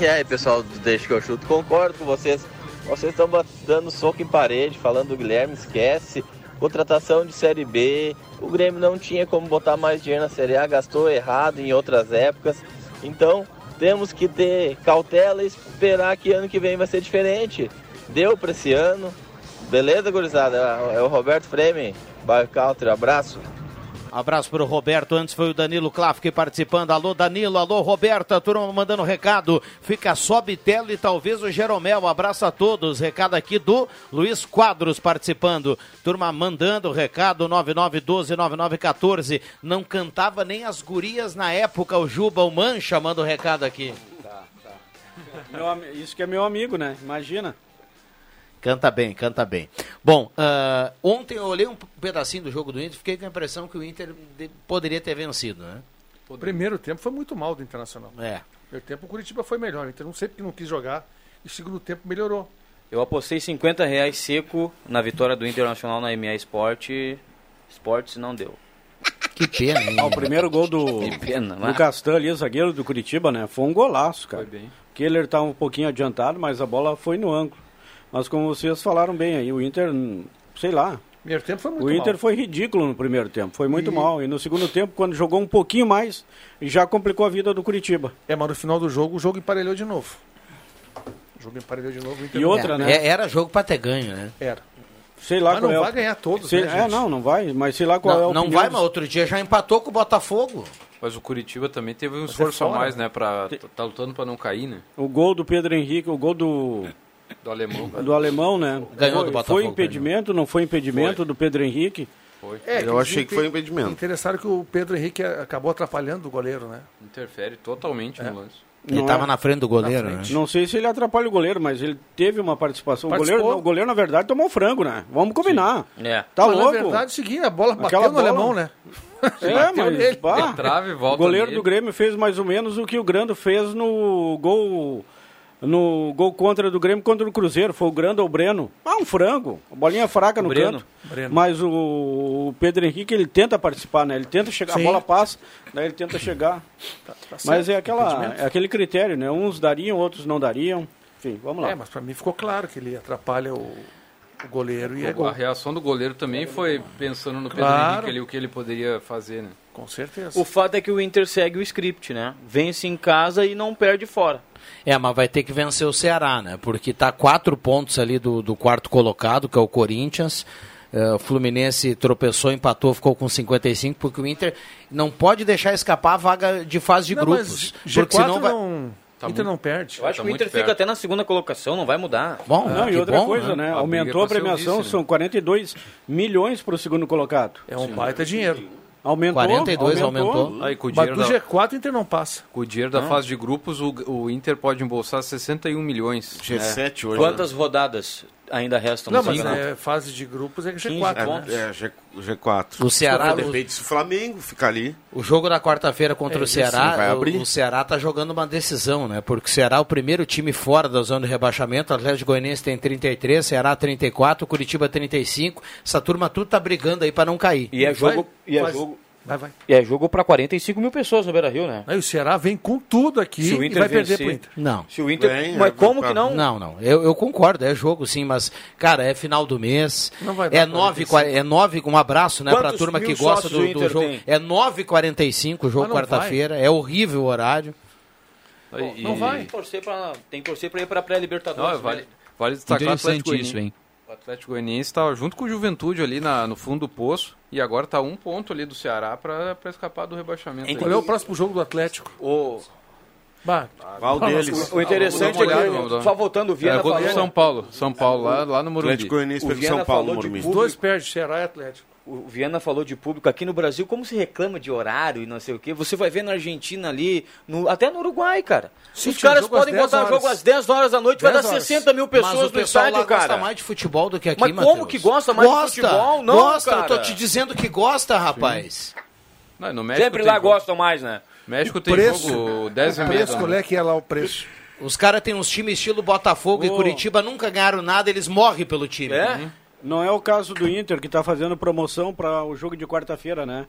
E aí, pessoal do Deixa que eu chuto, concordo com vocês. Vocês estão dando soco em parede, falando do Guilherme, esquece contratação de Série B, o Grêmio não tinha como botar mais dinheiro na Série A, gastou errado em outras épocas. Então temos que ter cautela e esperar que ano que vem vai ser diferente. Deu para esse ano. Beleza, gurizada? É o Roberto Freme, Bairro Country, abraço. Abraço para o Roberto. Antes foi o Danilo Klafke participando. Alô, Danilo. Alô, Roberto. A turma mandando recado. Fica só Bitelo e talvez o Jeromel. Abraço a todos. Recado aqui do Luiz Quadros participando. Turma mandando recado. 9912-9914. Não cantava nem as gurias na época. O Juba, o Mancha, manda o recado aqui. Tá, tá. Meu, isso que é meu amigo, né? Imagina. Canta bem, canta bem. Bom, uh, ontem eu olhei um pedacinho do jogo do Inter e fiquei com a impressão que o Inter de, poderia ter vencido, né? O primeiro tempo foi muito mal do Internacional. É. Primeiro tempo o Curitiba foi melhor. O Inter não sei porque não quis jogar. E o segundo tempo melhorou. Eu apostei 50 reais seco na vitória do Internacional na MA Sport. Esportes não deu. Que pena, hein? Ah, o primeiro gol do, pena, do Castan ali, zagueiro do Curitiba, né? Foi um golaço, cara. Foi bem. Keller estava um pouquinho adiantado, mas a bola foi no ângulo. Mas como vocês falaram bem aí, o Inter, sei lá. Primeiro tempo foi muito O Inter mal. foi ridículo no primeiro tempo, foi muito E- mal. E no segundo tempo, quando jogou um pouquinho mais, já complicou a vida do Curitiba. É, mas no final do jogo, o jogo emparelhou de novo. O jogo emparelhou de novo. o Inter E outra, né? É, era jogo para ter ganho, né? Era. Sei lá Mas qual não é o- vai ganhar todos, sei, né, É, não, não vai, mas sei lá qual é Não, o não vai, mas outro dia já empatou com o Botafogo. Mas o Curitiba também teve um Mas é esforço a fora. mais, né? Pra, tá lutando pra não cair, né? O gol do Pedro Henrique, o gol do, Do alemão. do alemão, né? Ganhou foi, do Botafogo, Foi impedimento, não foi impedimento do Pedro Henrique? Foi. É, Eu achei que foi impedimento. Interessaram que o Pedro Henrique acabou atrapalhando o goleiro, né? Interfere totalmente É. no lance. Ele estava é? na frente do goleiro, Na né? Não sei se ele atrapalha o goleiro, mas ele teve uma participação. O goleiro, o goleiro, na verdade, tomou frango, né? Vamos combinar. É. Tá Mas, louco? Na verdade, é o seguinte, a bola bateu Aquela no bola- alemão, né? É, Bateu mas pá, Trave, volta o goleiro nele. do Grêmio fez mais ou menos o que o Grando fez no gol no gol contra do Grêmio contra o Cruzeiro. Foi o Grando ou o Breno. Ah, um frango. A bolinha fraca no Breno. canto. Breno. Mas o, o Pedro Henrique, ele tenta participar, né? Ele tenta chegar, Sim. a bola passa, daí ele tenta chegar. Tá Mas certo, é, aquela, é aquele critério, né? Uns dariam, outros não dariam. Enfim, vamos lá. É, mas pra mim ficou claro que ele atrapalha o, o goleiro e é A reação do goleiro também foi pensando no Pedro Claro. Henrique ali, o que ele poderia fazer, né? Com certeza. O fato é que o Inter segue o script, né? Vence em casa e não perde fora. É, mas vai ter que vencer o Ceará, né? Porque tá quatro pontos ali do, do quarto colocado, que é o Corinthians. É, o Fluminense tropeçou, empatou, ficou com 55, porque o Inter não pode deixar escapar a vaga de fase de Não, grupos. mas porque G4 senão vai... não, Tá Inter muito- não perde. Eu acho Tá que o Inter fica perto. até na segunda colocação, não vai mudar. Bom, Não, e outra bom, coisa, né? né? A Aumentou a premiação, vice, né? são 42 milhões para o segundo colocado. É um baita dinheiro. Aumentou. 42 aumentou. Aí com o Mas do da, G4 o Inter não passa. com o dinheiro da fase de grupos, o, o Inter pode embolsar 61 milhões. né? G7 hoje. Quantas rodadas? Ainda restam Não, mas é, fase de grupos é 15 G4, pontos. né? É, G, G4. O Ceará- Depende se o Flamengo ficar ali. O jogo da quarta-feira contra É, o Ceará, vai o- abrir. o, Ceará tá jogando uma decisão, né? Porque o Ceará é o primeiro time fora da zona de rebaixamento, o Atlético Goianiense tem 33, Ceará 34, Curitiba 35. Essa turma tudo tá brigando aí para não cair. E é jogo, e é Faz- jogo, Vai, vai. e é jogo para 45 mil pessoas no Beira-Rio, né? Aí o Ceará vem com tudo aqui Se o e Inter vai perder vencer- pro Inter. Não. Se o Inter, mas é, como pra- que não? Não, não. Eu, eu concordo, é jogo sim, mas, cara, é final do mês. Não vai dar é 9, 45. é 9, um abraço, né, pra Quantos turma mil que gosta do, do jogo. tem? É 9h45 o jogo Mas quarta-feira. É horrível o horário. E- Não vai. Tem que torcer pra, tem que torcer pra ir pra pré-libertadores. Vale, né? vale destacar o Atlético isso, hein? O Atlético Goianiense está junto com o Juventude ali na- no fundo do poço e agora está um ponto ali do Ceará para escapar do rebaixamento. aí. Qual é o próximo jogo do Atlético? O, Bah, Qual deles? o interessante é olhada, dar que, só voltando, o É, Viana do falou... São Paulo. São Paulo, lá, lá no Morumbi. Atlético Goianiense São Paulo, Morumbi. Os dois perdem, Ceará e Atlético. O Viana falou de público aqui no Brasil, como se reclama de horário e não sei o quê. Você vai ver na Argentina ali, no- até no Uruguai, cara. Sim, Os caras podem 10 botar horas. jogo às 10 horas da noite, vai 10 dar horas. 60 mil pessoas no estádio, lá gosta cara. mais de futebol do que aqui, Mas como Matheus. que gosta mais de gosta, futebol? Não, gosta, cara. eu tô te dizendo que gosta, rapaz. Não, no México Sempre lá jogo- gostam mais, né? México tem preço. jogo 10 e O meia. preço, qual é que é lá o preço? Os caras têm uns times estilo Botafogo e Ô. Curitiba, nunca ganharam nada, eles morrem pelo time. É? Uhum. Não é o caso do Inter, que está fazendo promoção para o jogo de quarta-feira, né?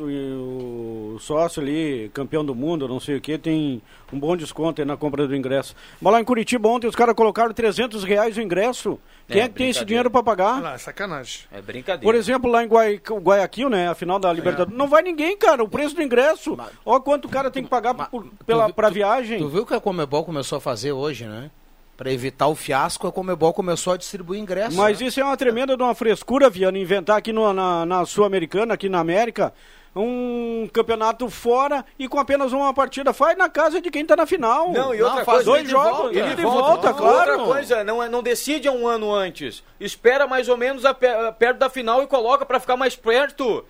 O sócio ali, campeão do mundo, não sei o que, tem um bom desconto aí na compra do ingresso. Mas lá em Curitiba ontem os caras colocaram 300 reais o ingresso. Quem é, É, que tem esse dinheiro para pagar? Ah, lá, é sacanagem. É brincadeira. Por exemplo, lá em Guai- Guayaquil, né, a final da Libertadores, não vai ninguém, cara, o preço do ingresso. Olha quanto o cara tem que pagar por, pela, vi- pra tu- viagem. Tu viu que a Comebol começou a fazer hoje, né? Pra evitar o fiasco, a Comebol começou a distribuir ingressos. Mas né? isso é uma tremenda de uma frescura, Viana, inventar aqui no- na, na Sul-Americana, aqui na América, um campeonato fora e com apenas uma partida. Faz na casa de quem tá na final. Não, e Não, outra faz coisa... dois e jogos, volta. ida e Volta, volta, volta. claro. Outra coisa, não, é- não decide um ano antes. Espera mais ou menos a pe- perto da final e coloca pra ficar mais perto.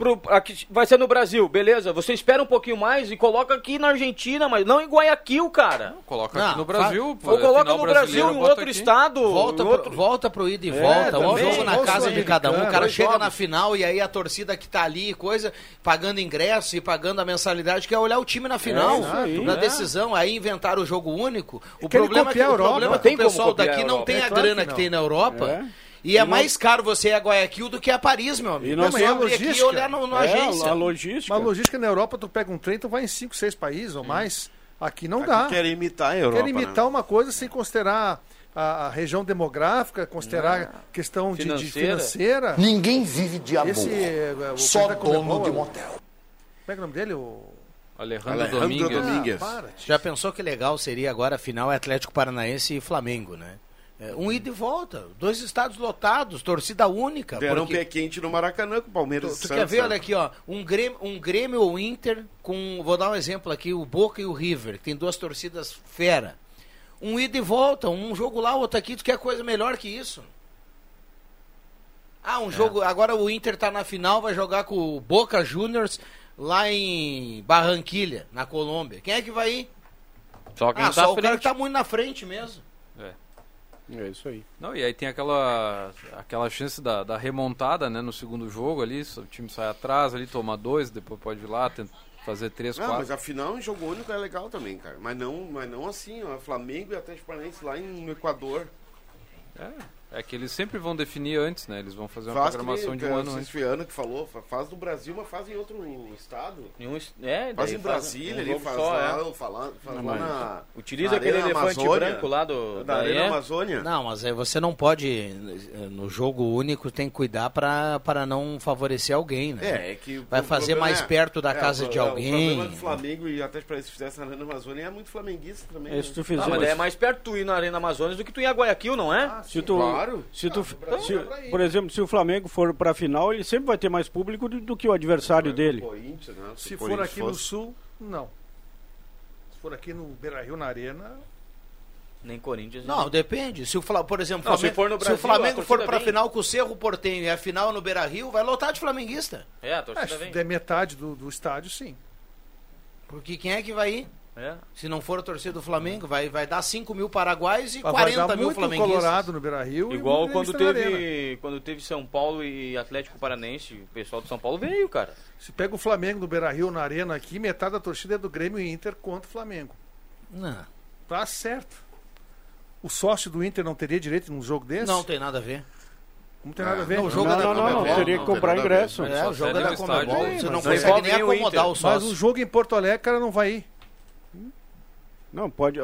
Pro, aqui, vai ser no Brasil, beleza? Você espera um pouquinho mais e coloca aqui na Argentina, mas não em Guayaquil, cara. Coloca Não, aqui no Brasil. Ou coloca final no Brasil, em outro aqui. estado. Volta, em pro, outro... volta pro ida e É, volta, um também. jogo na casa de cada um. O cara chega jogos. na final e aí a torcida que tá ali, coisa, pagando ingresso e pagando a mensalidade, quer olhar o time na final, isso aí, na é. decisão. Aí inventaram o jogo único. O problema é que, o Europa. problema é que Tem o pessoal daqui não tem É a grana que não. tem na Europa. É. E é mais caro você ir a Guayaquil do que a Paris, meu amigo. E não nós tem a abrir aqui e logística. olhar no, no É, agência. a logística. Mas logística na Europa, tu pega um trem, tu vai em 5, 6 países ou mais. Aqui não Aqui dá. Querem imitar a Europa. Quer imitar né? uma coisa sem considerar a, a região demográfica, considerar questão de, de Financeira. financeira. Ninguém vive de amor. Esse, é, o Só da dono Comebol, de o- motel. Como é que é o nome dele? O... Alejandro, Alejandro Domingues. Domingues. Ah, para. Já pensou que legal seria agora a final é Atlético Paranaense e Flamengo, né? É, um ida e volta, dois estados lotados, torcida única. Deram porque- pé quente no Maracanã com o Palmeiras Tu, tu quer ver, né? olha aqui, ó, um Grêmio, um Grêmio ou Inter com, vou dar um exemplo aqui, o Boca e o River, que tem duas torcidas fera. Um ida e volta, um jogo lá, outro aqui, tu quer coisa melhor que isso? Ah, um jogo, agora o Inter tá na final, vai jogar com o Boca Juniors lá em Barranquilha, na Colômbia. Quem é que vai ir? Só quem ah, tá só o cara frente. que tá muito na frente mesmo. É. Isso aí. Não, e aí tem aquela, aquela chance da, da remontada, né, no segundo jogo ali, o time sai atrás ali, toma dois, depois pode ir lá, tenta fazer três, Não, quatro. mas afinal em jogo único é legal também, cara. Mas não, mas não assim, ó. Flamengo e Atlético Paranaense lá em- no Equador. É, é que eles sempre vão definir antes, né, eles vão fazer uma Faz programação que, de um ano antes. Fiano que falou, fa- faz no Brasil, mas faz em outro estado. Em um é, Faz em faz Brasília, um jogo faz só, lá, é. fala- faz Não, lá mas na... Utiliza na aquele Arena elefante Amazônia, branco lá do- Da da Arena. Amazônia. Não, mas aí você não pode, no jogo único, tem que cuidar para para não favorecer alguém, né? É, é que... Vai fazer mais é- perto da é, casa de é, alguém. O problema do Flamengo e Atlético Paranaense se fizesse na Arena Amazônia é muito flamenguista também. É, né? tu Ah, fizer, mas daí é mais perto tu ir na Arena Amazonas do que tu ir a Guayaquil, não é? se tu, claro. se tu, Brasil se- por exemplo, se o Flamengo for pra final, ele sempre vai ter mais público do, do que o adversário dele. Corinthians, né? Se o for aqui no fosse. Sul, não. Se for aqui no Beira Rio, na Arena, Nem Corinthians. Não, depende. Se o Fla- por exemplo, Não, se Flamengo- for no se Brasil, o Flamengo a for pra vem. final com o Cerro Portenho e a final no Beira Rio, vai lotar de flamenguista. É, a é, torcida se vem. der metade do, do estádio, sim. Porque quem é que vai ir? É. Se não for a torcida do Flamengo, vai, vai dar 5 mil paraguaios e Vai 40 dar mil muito flamenguistas. Colorado no Beira-Rio. e Igual quando teve, quando teve São Paulo e Atlético Paranense, o pessoal do São Paulo veio, cara. Se pega o Flamengo do Beira-Rio na Arena aqui, metade da torcida é do Grêmio e Inter contra o Flamengo. Não. Tá certo. O sócio do Inter não teria direito num jogo desse? Não tem nada a ver. Não tem nada a ver. Não, o jogo é da Comebol. É, o jogo é da Comebol. Você não Mas consegue nem acomodar o sócio. Mas o jogo em Porto Alegre, o cara não vai ir. Não, pode.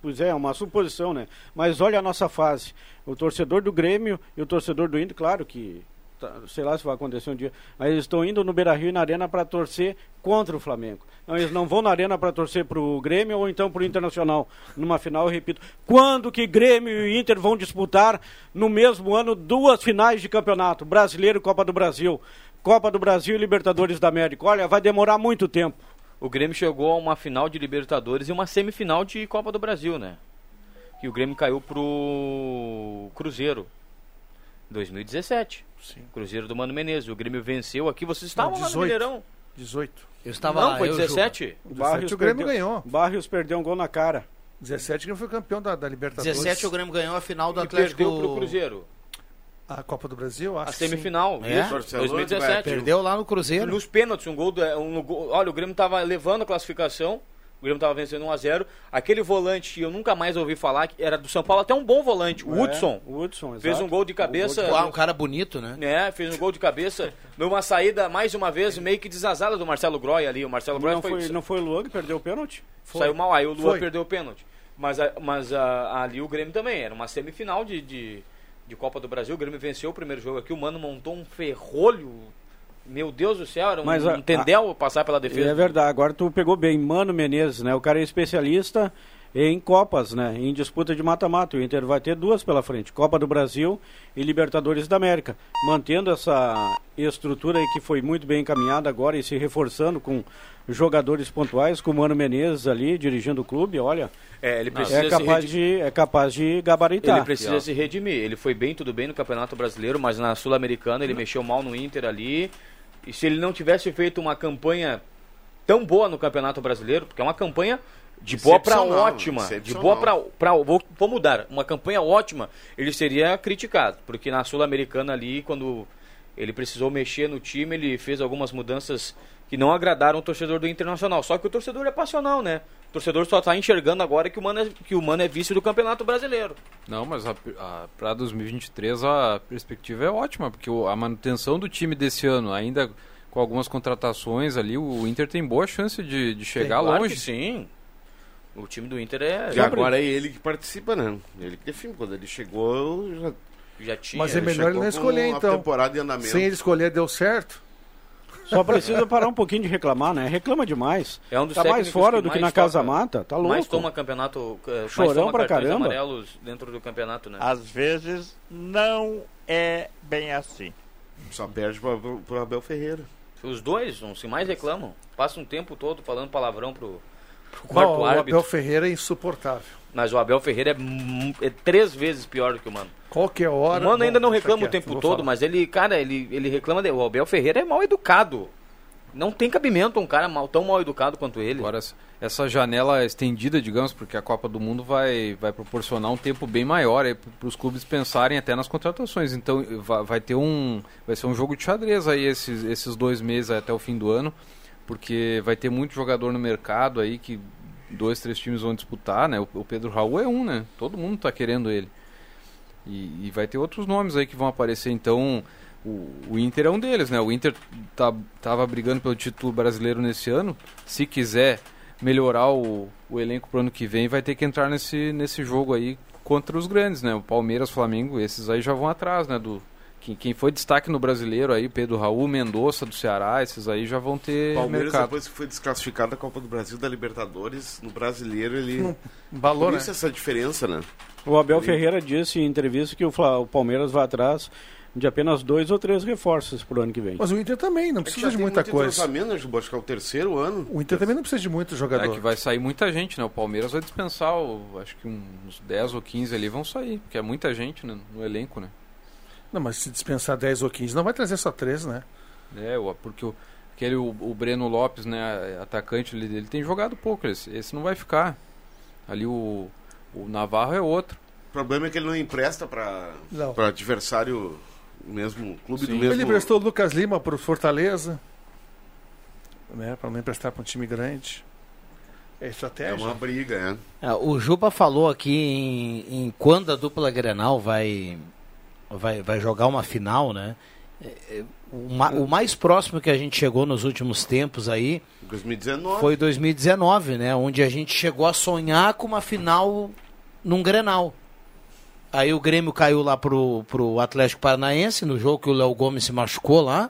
Pois, é, é uma suposição, né? Mas olha a nossa fase. O torcedor do Grêmio e o torcedor do Inter, claro que. tá, sei lá se vai acontecer um dia. Mas eles estão indo no Beira Rio e na Arena para torcer contra o Flamengo. Não, eles não vão na Arena para torcer para o Grêmio ou então para o Internacional. Numa final, eu repito. Quando que Grêmio e Inter vão disputar no mesmo ano duas finais de campeonato? Brasileiro e Copa do Brasil. Copa do Brasil e Libertadores da América. Olha, vai demorar muito tempo. O Grêmio chegou a uma final de Libertadores e uma semifinal de Copa do Brasil, né? E o Grêmio caiu pro Cruzeiro. 2017. Sim. Cruzeiro do Mano Menezes. O Grêmio venceu aqui. Vocês estavam lá no 18. Mineirão. 18. Eu estava Não, lá, foi eu, 17? Juba. O Barrios o Grêmio perdeu- ganhou. Barrios perdeu um gol na cara. 17 que foi campeão da, da Libertadores. 17 o Grêmio ganhou a final do E Atlético. perdeu pro Cruzeiro. A Copa do Brasil, acho A que sim. semifinal, É? isso, Barcelona 2017. Perdeu lá no Cruzeiro. Nos pênaltis, um gol, do- um gol- Olha, o Grêmio tava levando a classificação. O Grêmio tava vencendo 1x0. Aquele volante que eu nunca mais ouvi falar, que era do São Paulo, até um bom volante, o É, Hudson. o Hudson, Fez exato. um gol de cabeça. Ah, um cara bonito, né? É, fez um gol de cabeça numa saída, mais uma vez, meio que desazada do Marcelo Groy ali. O Marcelo Groy Não foi, foi, não foi o Luan que perdeu o pênalti? saiu mal, aí o Lua Foi. perdeu o pênalti. Mas, mas a- ali o Grêmio também, era uma semifinal de, de, de Copa do Brasil. O Grêmio venceu o primeiro jogo aqui, o Mano montou um ferrolho. Meu Deus do céu, era um, Mas a- um tendel passar pela defesa. É verdade, agora tu pegou bem. Mano Menezes, né? O cara é especialista em Copas, né? Em disputa de mata-mata. O Inter vai ter duas pela frente: Copa do Brasil e Libertadores da América. Mantendo essa estrutura que foi muito bem encaminhada agora e se reforçando com jogadores pontuais, com o Mano Menezes ali dirigindo o clube, olha. É, ele precisa é capaz, de, é capaz de gabaritar. Ele precisa se redimir. Ele foi bem, tudo bem no Campeonato Brasileiro, mas na Sul-Americana ele mexeu mal no Inter ali. E se ele não tivesse feito uma campanha tão boa no Campeonato Brasileiro, porque é uma campanha de boa para ótima, de boa para para vou, vou mudar, uma campanha ótima, ele seria criticado, porque na Sul-Americana ali quando ele precisou mexer no time, ele fez algumas mudanças que não agradaram o torcedor do Internacional. Só que o torcedor é passional, né? O torcedor só está enxergando agora que o Mano é, que o Mano é vice do Campeonato Brasileiro. Não, mas para 2023 a perspectiva é ótima, porque o- a manutenção do time desse ano, ainda com algumas contratações ali, o Inter tem boa chance de, de chegar Claro longe. que sim. O time do Inter é. E agora é ele que participa, né? Ele que define. Quando ele chegou, já, já tinha. Mas é ele melhor ele não escolher, então. temporada em andamento. Sem ele escolher, deu certo. Só precisa parar um pouquinho de reclamar, né? Reclama demais. É um dos tá mais fora que do que na Casa toca- Mata, tá louco. Mais toma campeonato. eh, Chorão cartões caramba. amarelos dentro do campeonato, né? Às vezes não é bem assim. Só perde pro, pro Abel Ferreira. Os dois, não se mais reclamam. Passa um tempo todo falando palavrão pro, pro quarto Não, o árbitro. Abel Ferreira é insuportável. Mas o Abel Ferreira é, é três vezes pior do que o Mano. Qualquer hora. o Mano ainda não reclama o tempo todo, falar. mas ele, cara, ele, ele reclama. De, o Abel Ferreira é mal educado. Não tem cabimento um cara mal, tão mal educado quanto ele. Agora, essa janela estendida, digamos, porque a Copa do Mundo vai, vai proporcionar um tempo bem maior para os clubes pensarem até nas contratações. Então vai, vai ter um vai ser um jogo de xadrez aí esses, esses dois meses até o fim do ano, porque vai ter muito jogador no mercado aí que dois, três times vão disputar, né? O, Pedro Raul é um, né? Todo mundo está querendo ele. E, e vai ter outros nomes aí que vão aparecer. Então o, o Inter é um deles, né? O Inter tá, tava brigando pelo título brasileiro nesse ano. Se quiser melhorar o, o elenco pro ano que vem, vai ter que entrar nesse, nesse jogo aí contra os grandes, né? O Palmeiras, Flamengo, esses aí já vão atrás, né? Do, quem, quem foi destaque no brasileiro aí, Pedro Raul, Mendonça do Ceará, esses aí já vão ter Palmeiras, mercado. depois que foi desclassificado da Copa do Brasil, da Libertadores, no brasileiro ele. Não, balou, Por isso né? essa diferença, né? O Abel Ele- Ferreira disse em entrevista que o, Fla- o Palmeiras vai atrás de apenas dois ou três reforços pro ano que vem. Mas o Inter também não É que precisa já de tem muita muito coisa. entrosamento, né? Acho que é o terceiro ano. O Inter também não precisa de muito jogador. É que vai sair muita gente, né? O Palmeiras vai dispensar, o- acho que uns 10 ou 15 ali vão sair, porque é muita gente né, no elenco, né? Não, mas se dispensar 10 ou 15, não vai trazer só 3, né? É, porque o- Aquele, o, o Breno Lopes, né, atacante, ele, ele tem jogado pouco, esse, esse não vai ficar. Ali o, o Navarro é outro. O problema é que ele não empresta para Não. adversário, mesmo clube do mesmo... Ele emprestou o Lucas Lima para o Fortaleza, né, para não emprestar para um time grande. É É estratégia. uma briga, é. É, o Juba falou aqui em, em quando a dupla Grenal vai, vai, vai jogar uma final, né? É, é, O, ma- o mais próximo que a gente chegou nos últimos tempos aí 2019. foi 2019, né? Onde a gente chegou a sonhar com uma final num Grenal. Aí o Grêmio caiu lá pro, pro Atlético Paranaense, no jogo que o Léo Gomes se machucou lá.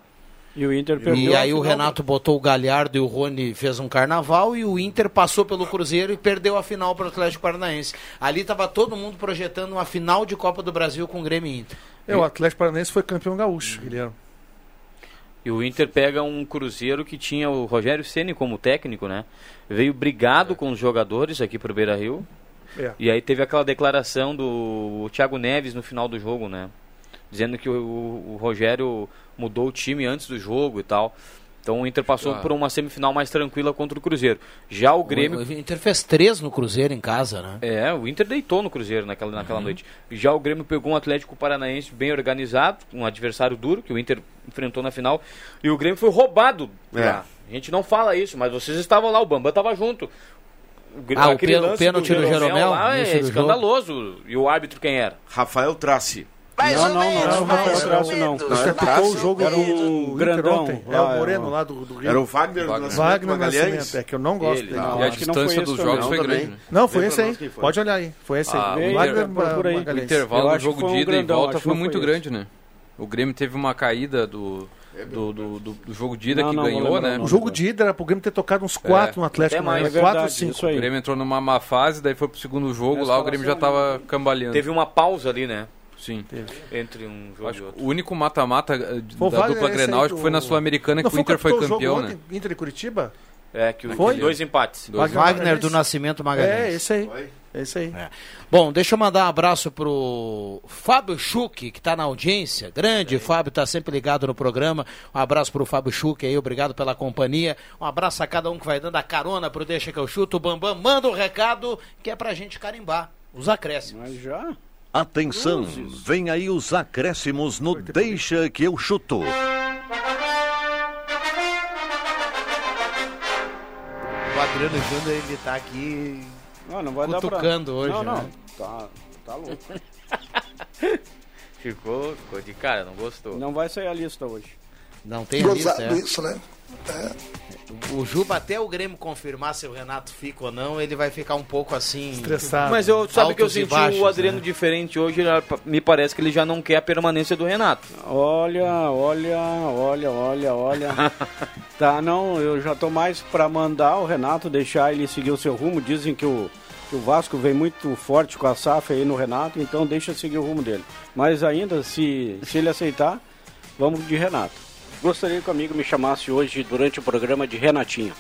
E o Inter perdeu E aí o. Renato botou o Galhardo e o Rony fez um carnaval e o Inter passou pelo Cruzeiro e perdeu a final para o Atlético Paranaense. Ali estava todo mundo projetando uma final de Copa do Brasil com o Grêmio e Inter. É, o Atlético Paranaense foi campeão gaúcho, Guilherme. E o Inter pega um Cruzeiro que tinha o Rogério Ceni como técnico, né? Veio brigado com os jogadores aqui pro Beira Rio. É. E aí teve aquela declaração do Thiago Neves no final do jogo, né? Dizendo que o, o Rogério mudou o time antes do jogo e tal. Então o Inter passou Ah. por uma semifinal mais tranquila contra o Cruzeiro. Já o Grêmio. O Inter fez três no Cruzeiro em casa, né? É, o Inter deitou no Cruzeiro naquela, naquela noite. Já o Grêmio pegou um Atlético Paranaense bem organizado, um adversário duro, que o Inter enfrentou na final, e o Grêmio foi roubado. É. lá. A gente não fala isso, mas vocês estavam lá, o Bambam estava junto. Ah, o pênalti do Jeromel lá no é do escandaloso. E o árbitro quem era? Rafael Trace. Não, não, não, não, não, mais Rafael ou Trace, não. menos. Acho que tocou o jogo Era do um grandão. ontem. É o Moreno lá do, do Rio. Era o Wagner, Wagner. Wagner Magalhães. Nascimento. É que eu não gosto Ele, dele. não. e a acho que não foi distância dos jogos Não, foi grande. né? Não, foi esse aí. Pode olhar aí. Foi esse Ah, aí. Wagner aí. O intervalo do jogo de ida e volta foi não muito grande, né? O Grêmio teve uma caída do, do, do, do- do jogo de ida Não, que não, ganhou, lembrar né? o O jogo de ida era pro Grêmio ter tocado uns quatro no Atlético. mais, né? É Quatro ou verdade, cinco. isso O aí. Grêmio entrou numa má fase, daí foi pro segundo jogo Essa lá, o Grêmio já tava cambaleando. Teve uma pausa ali, né? Sim. Entre um jogo Acho e outro. o único mata-mata eh, Foi da Wagner, dupla Grenal, acho que foi na Sul-Americana que o Inter foi campeão, né? ontem, Inter e Curitiba? É, que o, Foi? dois empates. Dois Wagner do Nascimento Magalhães. É, esse aí. É esse aí. Bom, deixa eu mandar um abraço pro Fábio Schuch, que está na audiência. Grande, Fábio está sempre ligado no programa. Um abraço pro Fábio Schuch aí, obrigado pela companhia. Um abraço a cada um que vai dando a carona pro Deixa que eu chuto. O Bambam manda o recado que é pra gente carimbar os acréscimos. Mas já? Atenção, vem aí os acréscimos no Deixa que eu chuto. O Adriano Júnior, ele tá aqui Não, não vai dar pra... cutucando hoje, Não, não. né? Tá, tá louco. Ficou, ficou de cara, não gostou. Não vai sair a lista hoje. Não tem a lista, Gozado é. isso, né? O Juba, até o Grêmio confirmar se o Renato fica ou não, ele vai ficar um pouco assim... Estressado. Mas eu sabe que eu senti baixos, o Adriano né? diferente hoje, me parece que ele já não quer a permanência do Renato. Olha, olha, olha, olha, olha. tá, não, eu já tô mais pra mandar o Renato deixar ele seguir o seu rumo. Dizem que o, que o Vasco vem muito forte com a SAF aí no Renato, então deixa seguir o rumo dele. Mas ainda, se, se ele aceitar, vamos de Renato. Gostaria que o amigo me chamasse hoje durante o programa de Renatinho.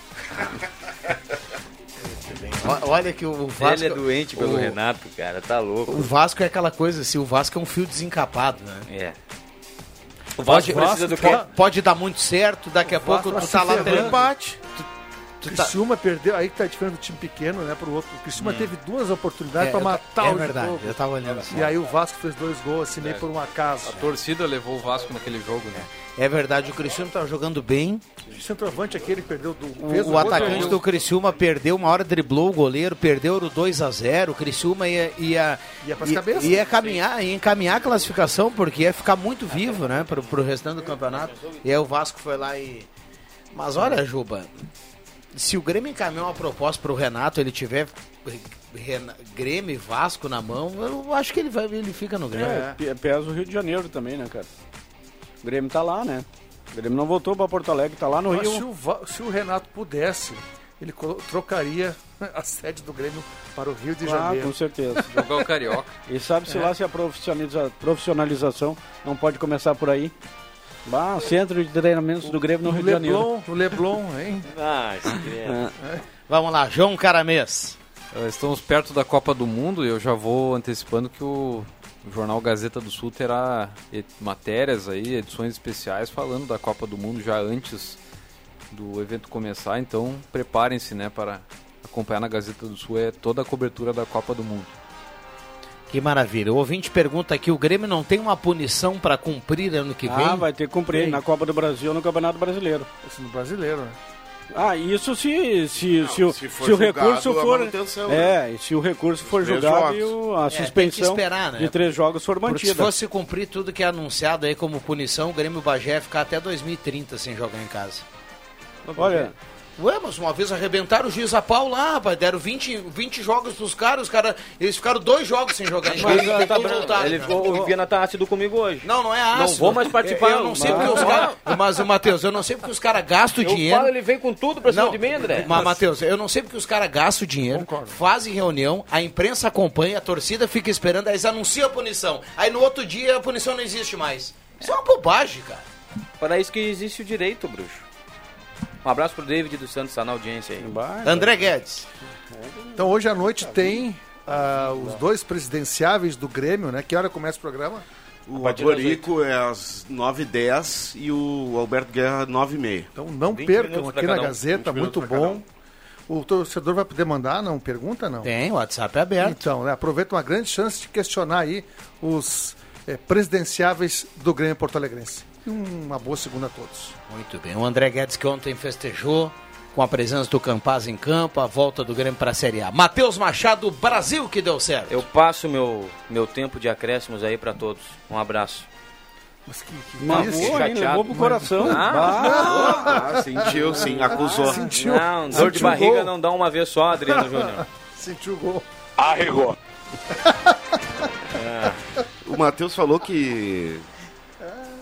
O- Olha que o Vasco... ele é doente pelo o- Renato, cara, tá louco. O Vasco é aquela coisa assim, o Vasco é um fio desencapado, né? É. O Pode, Vasco precisa do quê? pode, pode dar muito certo, daqui a pouco Vasco tu tá lá ferrando. tendo O Criciúma perdeu, aí que tá diferente do time pequeno, né, pro outro. O Criciúma Hum. teve duas oportunidades É, pra eu- matar é o verdade, jogo. eu tava olhando assim. E aí o Vasco fez dois gols, assim, meio É. por um acaso. A torcida levou o Vasco naquele jogo, né? É verdade, o Criciúma tá jogando bem. O centroavante aquele que perdeu do. O, o gol, atacante do Criciúma perdeu, uma hora driblou o goleiro, perdeu o 2 a 0 O Criciúma ia, ia, Ia ia, cabeças. ia caminhar, ia encaminhar a classificação, porque ia ficar muito vivo, né, pro, pro restante do campeonato. E aí o Vasco foi lá e. Mas olha, Juba, se o Grêmio encaminhar uma proposta pro Renato, ele tiver Rena- Grêmio e Vasco na mão, eu acho que ele vai, ele fica no Grêmio. É, pe- pesa o Rio de Janeiro também, né, cara? O Grêmio tá lá, né? O Grêmio não voltou pra Porto Alegre, tá lá no Mas Rio. se o, Va- se o Renato pudesse, ele trocaria a sede do Grêmio para o Rio de Ah, Janeiro. com certeza. Jogar o Carioca. E sabe-se É. lá se a profissionaliza- profissionalização não pode começar por aí? Bah, centro de treinamentos do Grêmio no Rio de Janeiro. Leblon, no Leblon, hein? Ah, É. Vamos lá, João Caramês. Eh, Estamos perto da Copa do Mundo e eu já vou antecipando que o o jornal Gazeta do Sul terá e- matérias aí, edições especiais falando da Copa do Mundo já antes do evento começar, então preparem-se, né, para acompanhar na Gazeta do Sul é toda a cobertura da Copa do Mundo. Que maravilha. O ouvinte pergunta aqui: o Grêmio não tem uma punição para cumprir ano que vem? Ah, vai ter que cumprir na Copa do Brasil no Campeonato Brasileiro. Esse no brasileiro, né? Ah, isso se, se, Não, se, o, se for se o recurso a for. manutenção, É, e se o recurso for julgado e o- a É, suspensão esperar, né? de três jogos for Porque se mantida. fosse cumprir tudo que é anunciado aí como punição, o Grêmio Bagé ia ficar até 2030 sem jogar em casa. Olha, Ué, mas uma vez arrebentaram o Giz a pau lá, rapaz. Deram 20, 20 jogos pros caras, os caras. Eles ficaram dois jogos sem jogar. Ele, tá voltaram, ele cara. ficou, o Viana tá ácido comigo hoje. Não, não é ácido. Não vou mais participar. Eu, eu não sei porque os caras. Mas, Matheus, eu não sei porque os caras gastam Eu dinheiro. falo, ele vem com tudo pra cima Não, de mim, André. Mas, Matheus, eu não sei porque os caras gastam dinheiro, fazem reunião, a imprensa acompanha, a torcida fica esperando, aí eles anunciam a punição. Aí no outro dia a punição não existe mais. Isso é uma bobagem, cara. Para isso que existe o direito, bruxo. Um abraço pro David dos Santos, tá na audiência aí. André Guedes. Então hoje à noite tem ah, os dois presidenciáveis do Grêmio, né? Que hora começa o programa? O Atletico é às 9h10 e o Alberto Guerra 9h30. Então não 20 percam aqui na um. Gazeta, 20 muito bom. O torcedor vai poder mandar, não? Pergunta, não? Tem, o WhatsApp é aberto. Então, né, aproveita uma grande chance de questionar aí os eh, presidenciáveis do Grêmio Porto Alegrense. E uma boa segunda a todos. Muito bem. O André Guedes que ontem festejou com a presença do Campaz em campo, a volta do Grêmio para a Série A. Matheus Machado, Brasil que deu certo. Eu passo meu, meu tempo de acréscimos aí pra todos. Um abraço. Mas que, que fiquei hein? chateado. Levou pro coração. Ah, Ah, sentiu sim, acusou. Sentiu. Não, dor de Sentiu barriga gol. não dá uma vez só, Adriano Júnior. Sentiu o gol. Arregou. O Matheus falou que.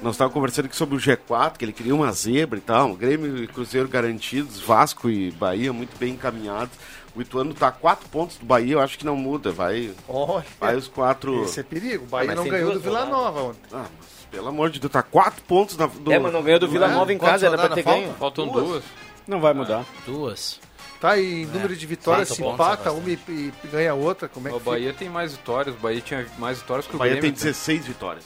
Nós estávamos conversando aqui sobre o G4, que ele queria uma zebra e tal. Grêmio e Cruzeiro garantidos, Vasco e Bahia muito bem encaminhados. O Ituano está a quatro pontos do Bahia, eu acho que não muda. Vai, Olha, vai os quatro. esse é perigo. O Bahia mas não ganhou do duas Vila. Nova ontem. Ah, mas pelo amor de Deus, tá quatro pontos na, do. É, mas não ganhou do Vila é? Nova em Quantas casa, era pra ter faltam? ganho. Faltam duas. Não vai mudar. Duas. Tá, e número de vitórias, se empata, é uma e, e ganha outra. Como é que O Bahia tem mais vitórias, o Bahia tinha mais vitórias que O o Bahia tem Grêmio. 16 vitórias.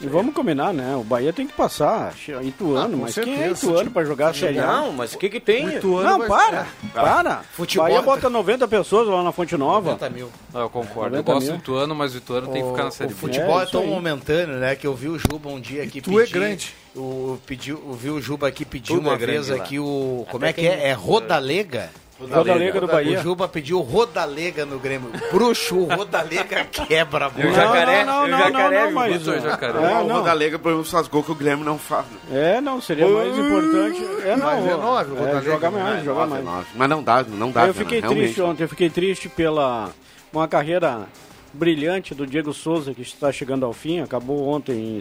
E vamos combinar, né? O Bahia tem que passar. Ituano, Ah, mas quem é certeza. Ituano pra jogar a Série A? Não, mas o que que tem? O Ituano Não, vai- para! é. Para! Futebol- Bahia bota 90 pessoas lá na Fonte Nova. 90 mil. Ah, eu concordo. Eu 90 gosto mil. do Ituano, mas o Ituano tem que ficar na Série o B. futebol É, é, tão aí. momentâneo, né? Que eu vi o Juba um dia aqui tu é pedir- grande. O, pediu, eu vi o Juba aqui pedir uma é vez lá. aqui o. Como Até é que é? É Rodalega? Rodalega do Bahia. O Juba pediu Rodalega no Grêmio. Bruxo, o Rodalega quebra a E o bola. jacaré, não, e não, o jacaré, não, não, mas- Botou o jacaré. É, o não. Rodalega, por exemplo, faz gol que o Grêmio não faz. né? É, não, seria mais importante. É, não. Mas é nove, o é, Rodalega, joga né? mais, joga Nove, mais. nove. Mas não dá, não dá. eu fiquei triste ontem, eu fiquei triste pela uma carreira brilhante do Diego Souza que está chegando ao fim, acabou ontem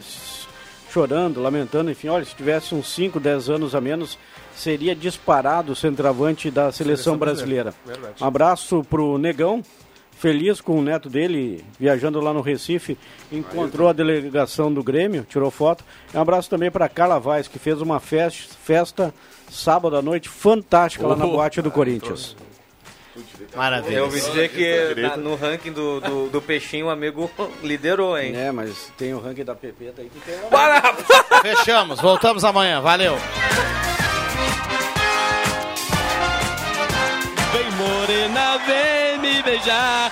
chorando, lamentando, enfim, olha, se tivesse uns 5, 10 anos a menos, seria disparado o centroavante da seleção, Seleção brasileira. brasileira. Um abraço pro Negão, feliz com o neto dele viajando lá no Recife, encontrou a delegação do Grêmio, tirou foto. Um abraço também para Carla Vaz, que fez uma festa, festa sábado à noite fantástica lá na Oh. boate do Corinthians. Maravilha. Eu ouvi dizer que na- no ranking do, do, do Peixinho o amigo liderou, hein? É, mas tem o ranking da PP daí que tem. Para! Fechamos, voltamos amanhã. Valeu. Vem morena, vem me beijar.